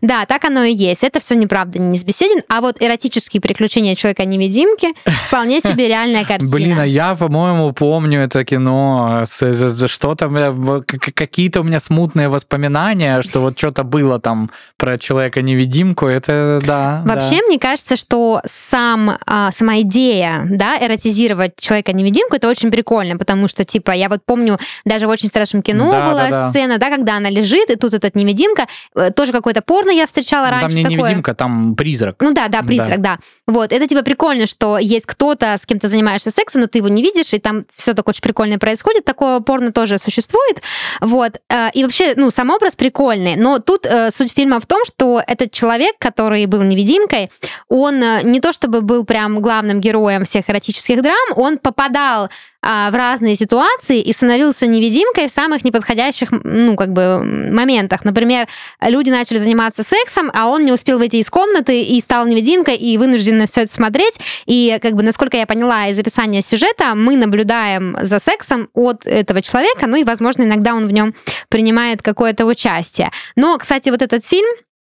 Да, так оно и есть. Это все неправда, не беседен. А вот эротические приключения человека-невидимки вполне себе реальная картина. Блин, а я, по-моему, помню это кино. Что-то, какие-то у меня смутные воспоминания, что вот что-то было там про человека-невидимку. Это, да. Вообще, мне кажется, что сам, а, сама идея, да, эротизировать человека-невидимку, это очень прикольно, потому что, типа, я вот помню, даже в очень страшном кино Да, была да, да. сцена, да, когда она лежит, и тут этот невидимка, э, тоже какое-то порно я встречала да. раньше. Там не такое. невидимка, там призрак. Ну да, да, призрак, да. Вот, это типа прикольно, что есть кто-то, с кем ты занимаешься сексом, но ты его не видишь, и там все так очень прикольно происходит. Такое порно тоже существует. Вот. э, И вообще, ну, сам образ прикольный. Но тут э, суть фильма в том, что этот человек, который был невидимкой, он не то чтобы был прям главным героем всех эротических драм, он попадал а, в разные ситуации и становился невидимкой в самых неподходящих, ну, как бы, моментах. Например, люди начали заниматься сексом, а он не успел выйти из комнаты и стал невидимкой и вынужден на все это смотреть. И, как бы, насколько я поняла из описания сюжета, мы наблюдаем за сексом от этого человека, ну и, возможно, иногда он в нем принимает какое-то участие. Но, кстати, вот этот фильм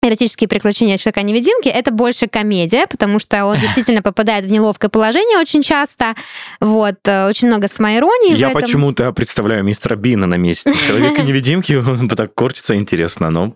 эротические приключения человека-невидимки это больше комедия, потому что он действительно попадает в неловкое положение очень часто. Вот, э, очень много самоиронии Я почему-то представляю мистера Бина на месте человека-невидимки, он так корчится интересно, но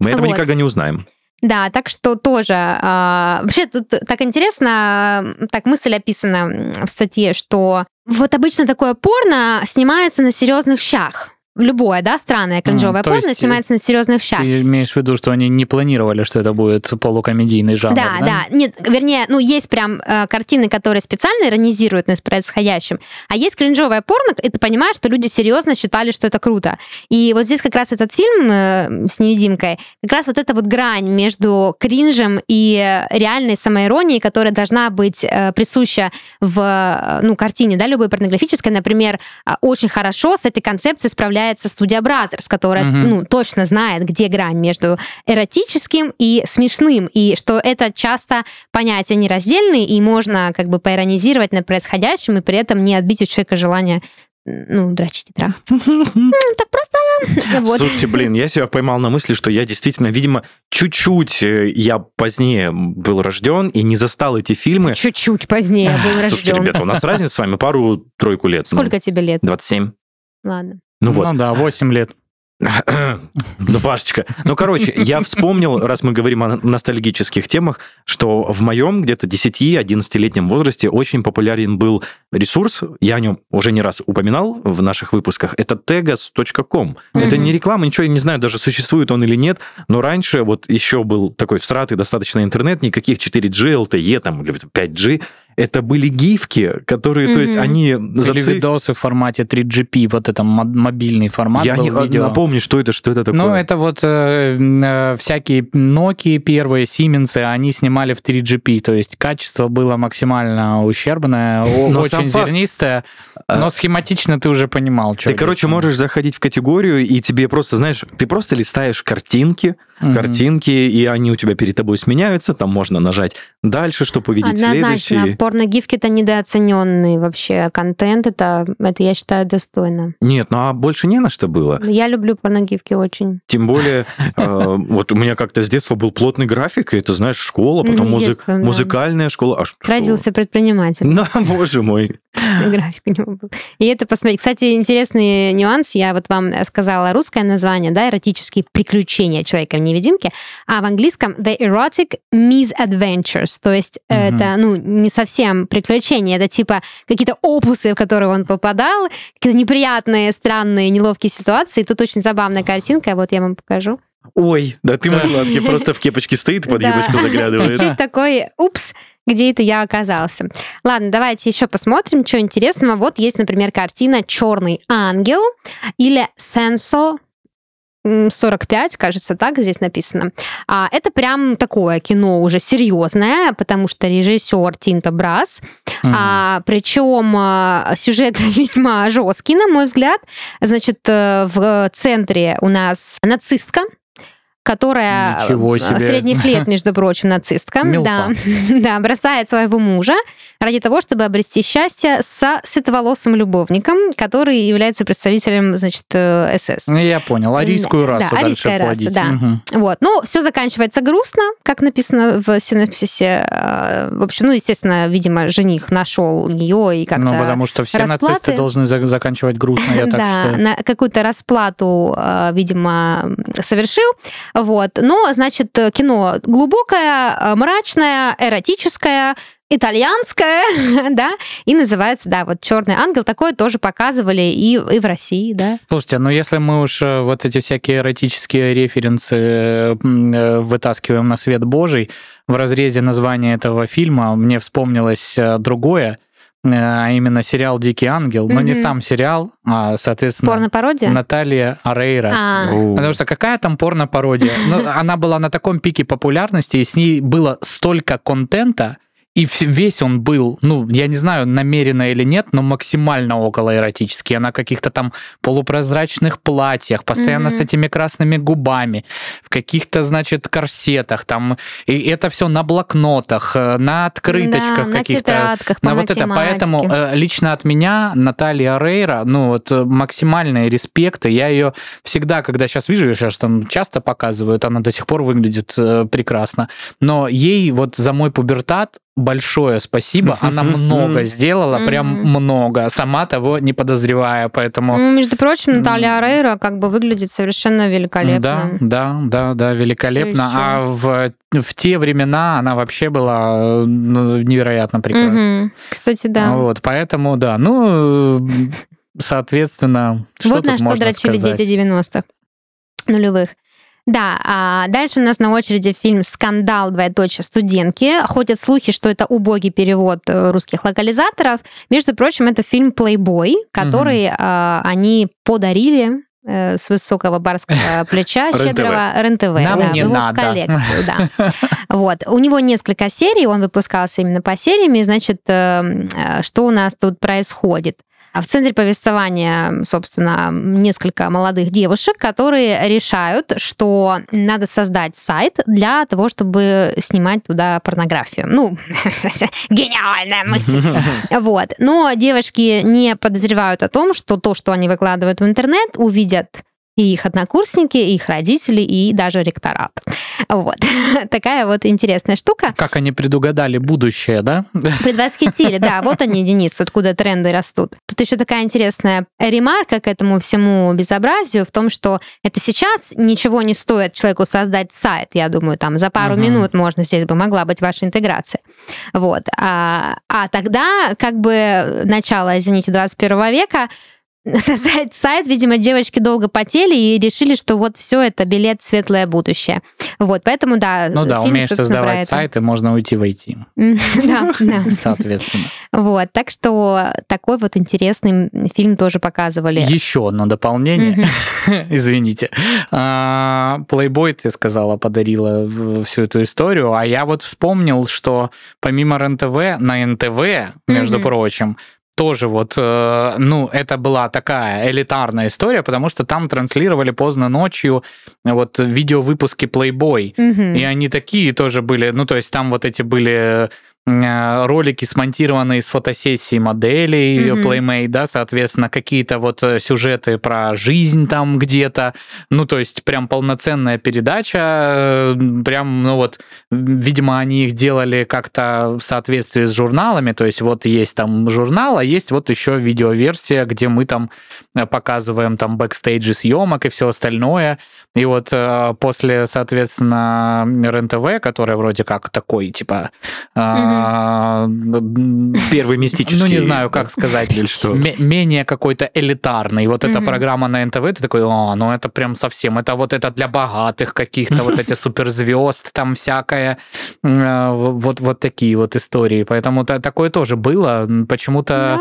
мы этого Вот. никогда не узнаем. Да, так что тоже... а, вообще тут так интересно, так мысль описана в статье, что вот обычно такое порно снимается на серьезных щах. Любое, да, странное кринжовое то порно есть, снимается на серьезных щах. Ты имеешь в виду, что они не планировали, что это будет полукомедийный жанр, Да, да, Нет, вернее, ну, есть прям э, картины, которые специально иронизируют над происходящим, а есть кринжовое порно, и ты понимаешь, что люди серьезно считали, что это круто. И вот здесь как раз этот фильм э, с невидимкой, как раз вот эта вот грань между кринжем и реальной самоиронией, которая должна быть э, присуща в, э, ну, картине, да, любой порнографической, например, э, очень хорошо с этой концепцией справляется студия Brazzers, которая, Мгм. ну, точно знает, где грань между эротическим и смешным, и что это часто понятия нераздельные, и можно как бы поиронизировать над происходящим, и при этом не отбить у человека желание ну, дрочить и трахаться. Так просто. Вот. Слушайте, блин, я себя поймал на мысли, что я действительно, видимо, чуть-чуть э, я позднее был рожден и не застал эти фильмы. Чуть-чуть позднее был Слушайте, рожден. ребята, у нас разница с вами пару-тройку лет. Ну, Сколько тебе лет? 27. Ладно. Ну вот. Ну да, 8 лет. Ну, Пашечка. Ну, короче, я вспомнил, раз мы говорим о ностальгических темах, что в моем где-то 10-11-летнем возрасте очень популярен был ресурс, я о нем уже не раз упоминал в наших выпусках, это tegas.com. Это Мгм. не реклама, ничего, я не знаю, даже существует он или нет, но раньше вот еще был такой всратый достаточно интернет, никаких 4G, LTE там, или 5G, это были гифки, которые, то есть они Или заци- видосы в формате 3GP, вот это мо- мобильный формат Я был не видео. напомню, что это, что это такое. Ну, это вот э, э, всякие Nokia первые, Siemens, они снимали в 3GP, то есть качество было максимально ущербное, Но очень сам факт- зернистое, А- но схематично ты уже понимал, что Ты, короче, можешь заходить в категорию, и тебе просто, знаешь, ты просто листаешь картинки, картинки, и они у тебя перед тобой сменяются, там можно нажать дальше, чтобы увидеть Однозначно, следующий. Порногифки это недооцененный вообще контент, это, это я считаю достойно. Нет, ну а больше не на что было. Я люблю порногифки очень. Тем более, э, вот у меня как-то с детства был плотный график, и это, знаешь, школа, потом детства, да. музыкальная школа. А Родился предприниматель. На, боже мой. график у него был. И это посмотреть. Кстати, интересный нюанс. Я вот вам сказала русское название, да, эротические приключения человека в невидимке, а в английском The Erotic Misadventures. То есть это, ну, не совсем приключения, это типа какие-то опусы, в которые он попадал, какие-то неприятные, странные, неловкие ситуации. Тут очень забавная картинка, вот я вам покажу. Ой, да ты, мой сладкий, просто в кепочке стоит, под юбочку заглядывает. Чуть-чуть такой, упс, где это я оказался. Ладно, давайте еще посмотрим, что интересного. Вот есть, например, картина «Черный ангел» или «Сенсо 45, кажется, так здесь написано. А, это прям такое кино уже серьезное, потому что режиссер Тинта Брас. Мгм. А, причем а, сюжет весьма жесткий, на мой взгляд. Значит, э, в центре у нас нацистка, которая э, средних лет, между прочим, нацистка, да, да, бросает своего мужа ради того, чтобы обрести счастье со световолосым любовником, который является представителем, значит, э, СС. Ну, Я понял, арийскую расу да, дальше арийская раса, плодить. да. Мгм. Вот. Ну, все заканчивается грустно, как написано в синопсисе. Э, В общем, ну, естественно, видимо, жених нашел ее и как-то... Ну, потому что все расплаты. нацисты должны за- заканчивать грустно, я так да, на какую-то расплату, э, видимо, совершил. Вот. Но, значит, э, кино глубокое, э, мрачное, эротическое, итальянское, да, и называется, да, вот «Черный ангел». Такое тоже показывали и, и в России, да. Слушайте, ну если мы уж э, вот эти всякие эротические референсы вытаскиваем на свет Божий, в разрезе названия этого фильма мне вспомнилось другое, а именно сериал «Дикий ангел», но не Мгм. сам сериал, а, соответственно, Порно-пародия? Наталья Арейра. А. Потому что какая там порно-пародия? Ну, она была на таком пике популярности, и с ней было столько контента, и весь он был, ну, я не знаю, намеренно или нет, но максимально около эротический. Она каких-то там полупрозрачных платьях, постоянно Мгм. с этими красными губами, в каких-то, значит, корсетах, там, и это все на блокнотах, э, на открыточках да, на каких-то. тетрадках по На вот это, поэтому э, лично от меня Наталья Рейра, ну вот э, максимальные респекты. Я ее всегда, когда сейчас вижу, ее сейчас там часто показывают, она до сих пор выглядит прекрасно. Но ей вот за мой пубертат большое спасибо. Она много сделала, прям много, сама того не подозревая, поэтому... Ну, между прочим. Наталья Арейра как бы выглядит совершенно великолепно. Да, да, да, да, великолепно. А в, в те времена она вообще была ну, невероятно прекрасна. Кстати, да. Вот, поэтому, да, ну, соответственно, что вот тут на что можно дрочили сказать? дети 90-х. Нулевых. Да, а дальше у нас на очереди фильм «Скандал. Двоеточие студентки». Ходят слухи, что это убогий перевод э, русских локализаторов. Между прочим, это фильм «Плейбой», который а, они подарили э, с высокого барского плеча щедрого РЕН-ТВ. Нам да, не его в надо. коллекцию, да. Вот. У него несколько серий, он выпускался именно по сериям, и, значит, э, э, что у нас тут происходит? А в центре повествования, собственно, несколько молодых девушек, которые решают, что надо создать сайт для того, чтобы снимать туда порнографию. Ну, гениальная мысль. Вот. Но девушки не подозревают о том, что то, что они выкладывают в интернет, увидят и их однокурсники, и их родители, и даже ректорат. Вот. Такая вот интересная штука. Как они предугадали будущее, да? Предвосхитили, да, вот они, Денис, откуда тренды растут. Тут еще такая интересная ремарка к этому всему безобразию в том, что это сейчас ничего не стоит человеку создать сайт, я думаю, там за пару Мгм. минут можно здесь бы могла быть ваша интеграция. Вот. А, а тогда как бы начало, извините, 21 века создать сайт, видимо, девочки долго потели и решили, что вот все это билет в светлое будущее. Вот, поэтому, да, Ну да, фильм, умеешь создавать сайты, можно уйти в IT, Да, да. соответственно. Вот, так что такой вот интересный фильм тоже показывали. Еще одно дополнение. Извините. А, Playboy, ты сказала, подарила всю эту историю, а я вот вспомнил, что помимо РЕН-ТВ, на НТВ, между прочим, тоже вот, э, ну, это была такая элитарная история, потому что там транслировали поздно ночью вот видеовыпуски Playboy. Мгм. И они такие тоже были, ну, то есть там вот эти были ролики, смонтированные из фотосессий моделей Мгм. Playmate, да, соответственно, какие-то вот э, сюжеты про жизнь там где-то, ну, то есть прям полноценная передача, э, прям, ну, вот, видимо, они их делали как-то в соответствии с журналами, то есть вот есть там журнал, а есть вот еще видеоверсия, где мы там э, показываем там бэкстейджи съемок и все остальное, и вот э, после, соответственно, РЕН-ТВ, которая вроде как такой, типа... а, м, Первый мистический. Ну, не знаю, как сказать. Или что? ме- Менее какой-то элитарный. Вот эта программа на НТВ, ты такой, о, ну это прям совсем, это вот это для богатых каких-то, вот эти суперзвезд, там всякое. Э, Вот, вот такие вот истории. Поэтому та- такое тоже было. Почему-то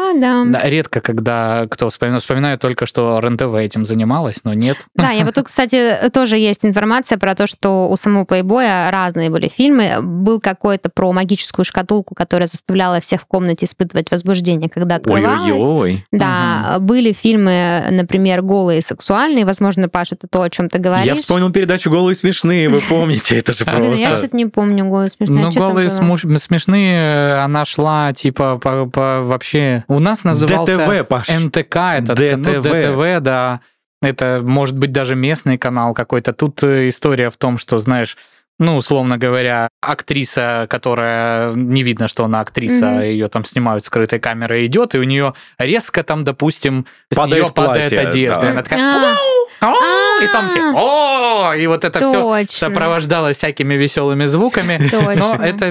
редко, когда кто вспоминает, вспоминаю только, что РЕН-ТВ этим занималась, но нет. Да, я вот тут, кстати, тоже есть информация про то, что у самого плейбоя разные были фильмы. Был какой-то про магическую шкатулку, которая заставляла всех в комнате испытывать возбуждение, когда открывалась. Ой-ой-ой. Да, были фильмы, например, голые и сексуальные. Возможно, Паша, это то, о чем ты говоришь. Я вспомнил передачу «Голые смешные», вы помните, это же Блин, я просто... что-то не помню голые смешные. Ну, голые смешные, она шла, типа, по, по- вообще... У нас назывался ДТВ. НТК, этот, ну, ДТВ. ДТВ, да. Это, может быть, даже местный канал какой-то. Тут э, история в том, что, знаешь, ну, условно говоря, актриса, которая не видно, что она актриса, Мгм. ее там снимают скрытой камерой, идет, и у нее резко там, допустим, с Падает нее падает платье, одежда. да. И она такая, А, и там все, А. о, и вот это все сопровождалось всякими веселыми звуками. Точно. Но эта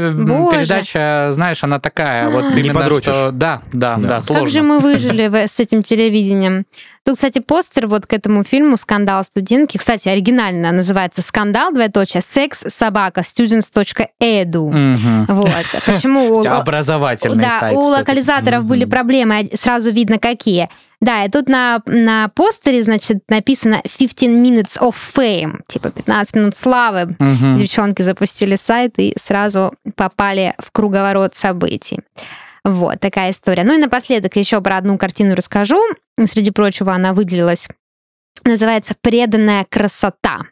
передача, знаешь, она такая, вот именно что... Да, да, Да. сложно. Как же мы выжили с этим телевидением? Тут, кстати, постер вот к этому фильму «Скандал студентки». Кстати, оригинально называется «Скандал, двоеточие, секс, собака, students.edu». Мгм. Вот. Почему? Образовательный Да, сайт. у локализаторов были проблемы, а сразу видно какие. Да, и тут на, на постере, значит, написано 15 minutes of fame, типа 15 минут славы. Мгм. Девчонки запустили сайт и сразу попали в круговорот событий. Вот, такая история. Ну и напоследок еще про одну картину расскажу. Среди прочего, она выделилась. Называется «Преданная красота».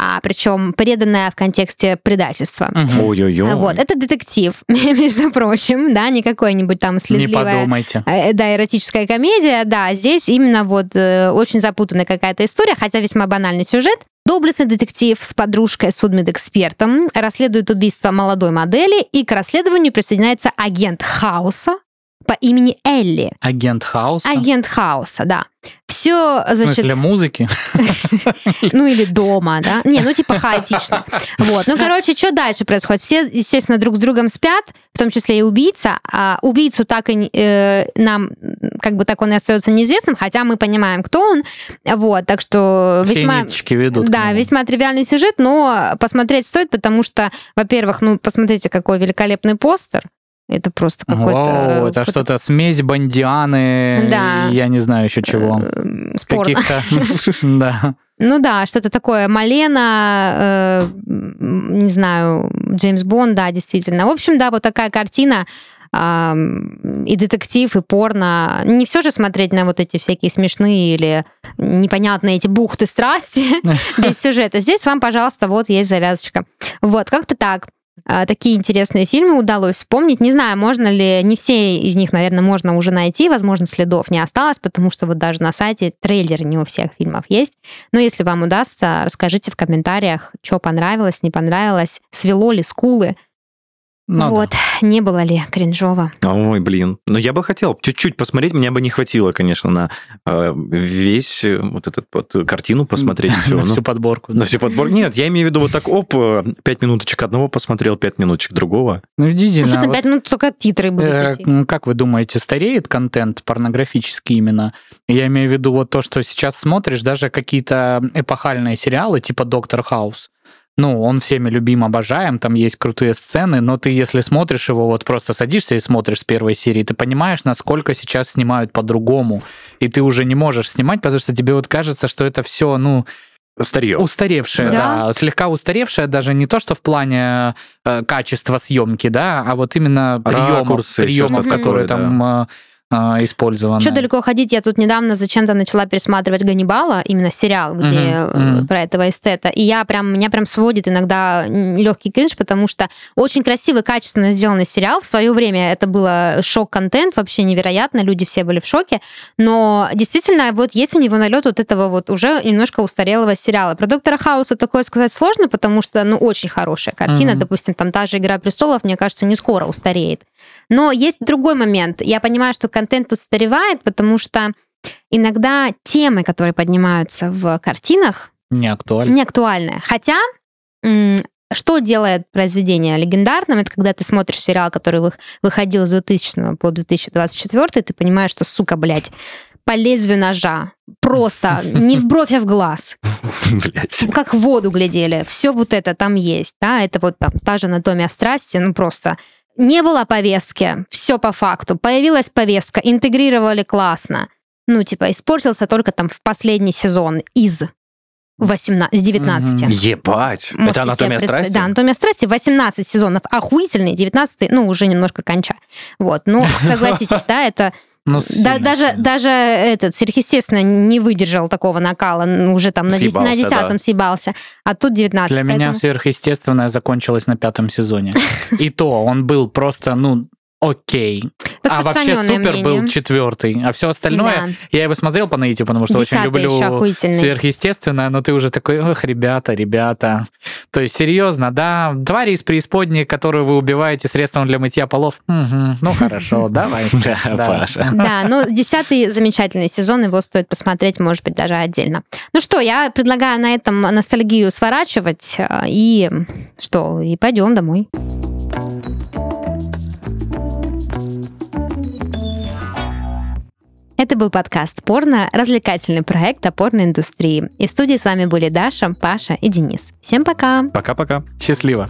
А, причем преданная в контексте предательства. Ой-ой-ой. Вот, это детектив, между прочим, да, не какой-нибудь там Не слезливая подумайте. Э, Да, эротическая комедия, да, здесь именно вот э, очень запутанная какая-то история, хотя весьма банальный сюжет. Доблестный детектив с подружкой судмедэкспертом расследует убийство молодой модели, и к расследованию присоединяется агент Хауса по имени Элли. Агент Хаус. Агент Хауса, да. Все все, В значит, смысле музыки? ну или дома, да? Не, ну типа хаотично. Вот, ну короче, что дальше происходит? Все, естественно, друг с другом спят, в том числе и убийца. А убийцу так и э, нам, как бы так он и остается неизвестным, хотя мы понимаем, кто он. Вот, так что Все весьма... ведут. Да, весьма тривиальный сюжет, но посмотреть стоит, потому что, во-первых, ну, посмотрите, какой великолепный постер. Это просто какой-то... Вау, это какой-то, что-то смесь бандианы, Да. я не знаю еще чего. э, спорно. Каких-то, да. Ну да, что-то такое. Малена, э, не знаю, Джеймс Бонд, да, действительно. В общем, да, вот такая картина. ам, и детектив, и порно. Не все же смотреть на вот эти всякие смешные или непонятные эти бухты страсти без сюжета. Здесь вам, пожалуйста, вот есть завязочка. Вот, как-то так. А, Такие интересные фильмы удалось вспомнить. Не знаю, можно ли, не все из них, наверное, можно уже найти, возможно, следов не осталось, потому что вот даже на сайте трейлеры не у всех фильмов есть. Но если вам удастся, расскажите в комментариях, что понравилось, не понравилось, свело ли скулы. Ну да. вот, не было ли кринжово. Ой, блин. Но я бы хотел чуть-чуть посмотреть, мне бы не хватило, конечно, на э, весь вот этот вот картину посмотреть. всё. На Ну, всю подборку. На всю подбор. Нет, я имею в виду вот так, оп, э, пять минуточек одного посмотрел, пять минуточек другого. Ну, Ну, удивительно. что-то вот, пять минут только титры будут э, идти. Как вы думаете, стареет контент порнографический именно? Я имею в виду вот то, что сейчас смотришь, даже какие-то эпохальные сериалы, типа «Доктор Хаус». Ну, он всеми любим, обожаем, там есть крутые сцены, но ты, если смотришь его, вот просто садишься и смотришь с первой серии, ты понимаешь, насколько сейчас снимают по-другому, и ты уже не можешь снимать, потому что тебе вот кажется, что это все, ну, Старье. Устаревшая, Да. да. слегка устаревшая, даже не то, что в плане э, качества съемки, да, а вот именно приемов, Ракурсы, приемов которые там э, э, использованы. Что далеко ходить? Я тут недавно зачем-то начала пересматривать Ганнибала, именно сериал, где э, мгм. про этого эстета. И я прям, меня прям сводит иногда легкий кринж, потому что очень красивый, качественно сделанный сериал. В свое время это было шок-контент, вообще невероятно, люди все были в шоке. Но действительно, вот есть у него налет вот этого вот уже немножко устарелого сериала. Про Доктора Хауса такое сказать сложно, потому что, ну, очень хорошая картина. Мгм. Допустим, там та же «Игра престолов», мне кажется, не скоро устареет. Но есть другой момент. Я понимаю, что контент тут старевает, потому что иногда темы, которые поднимаются в картинах, Не актуально. не актуальны. Хотя, что делает произведение легендарным, это когда ты смотришь сериал, который вы- выходил с 2000 по 2024, ты понимаешь, что, сука, блядь, по лезвию ножа. Просто не в бровь, а в глаз. Блять. Как в воду глядели. Все вот это там есть. Да? Это вот там та же анатомия страсти, ну просто не было повестки, все по факту. Появилась повестка, интегрировали классно. Ну, типа, испортился только там в последний сезон из 18, с 19. Мгм. Ебать. Можете Это анатомия представить. страсти? Да, анатомия страсти 18 сезонов. Охуительный, 19 ну, уже немножко конча. Вот, ну, согласитесь, да, это Ну, да- даже, даже этот сверхъестественно не выдержал такого накала, уже там на, дес- на Съебался, десятом да. съебался, а тут 19. Для меня поэтому- сверхъестественное закончилось на пятом сезоне. И то он был просто, ну, окей. А вообще супер мнение. был четвертый. А все остальное, Да. я его смотрел по наитию, потому что очень Десятый люблю еще охуительный. сверхъестественное, но ты уже такой, ох, ребята, ребята. То есть, серьезно, да, твари из преисподней, которую вы убиваете средством для мытья полов, Мгм, ну хорошо, давайте. Да, Паша. Да, ну, десятый замечательный сезон, его стоит посмотреть, может быть, даже отдельно. Ну что, я предлагаю на этом ностальгию сворачивать, э, и что, и пойдем домой. Это был подкаст «Порно», развлекательный проект о порноиндустрии. И в студии с вами были Даша, Паша и Денис. Всем пока! Пока-пока. Счастливо.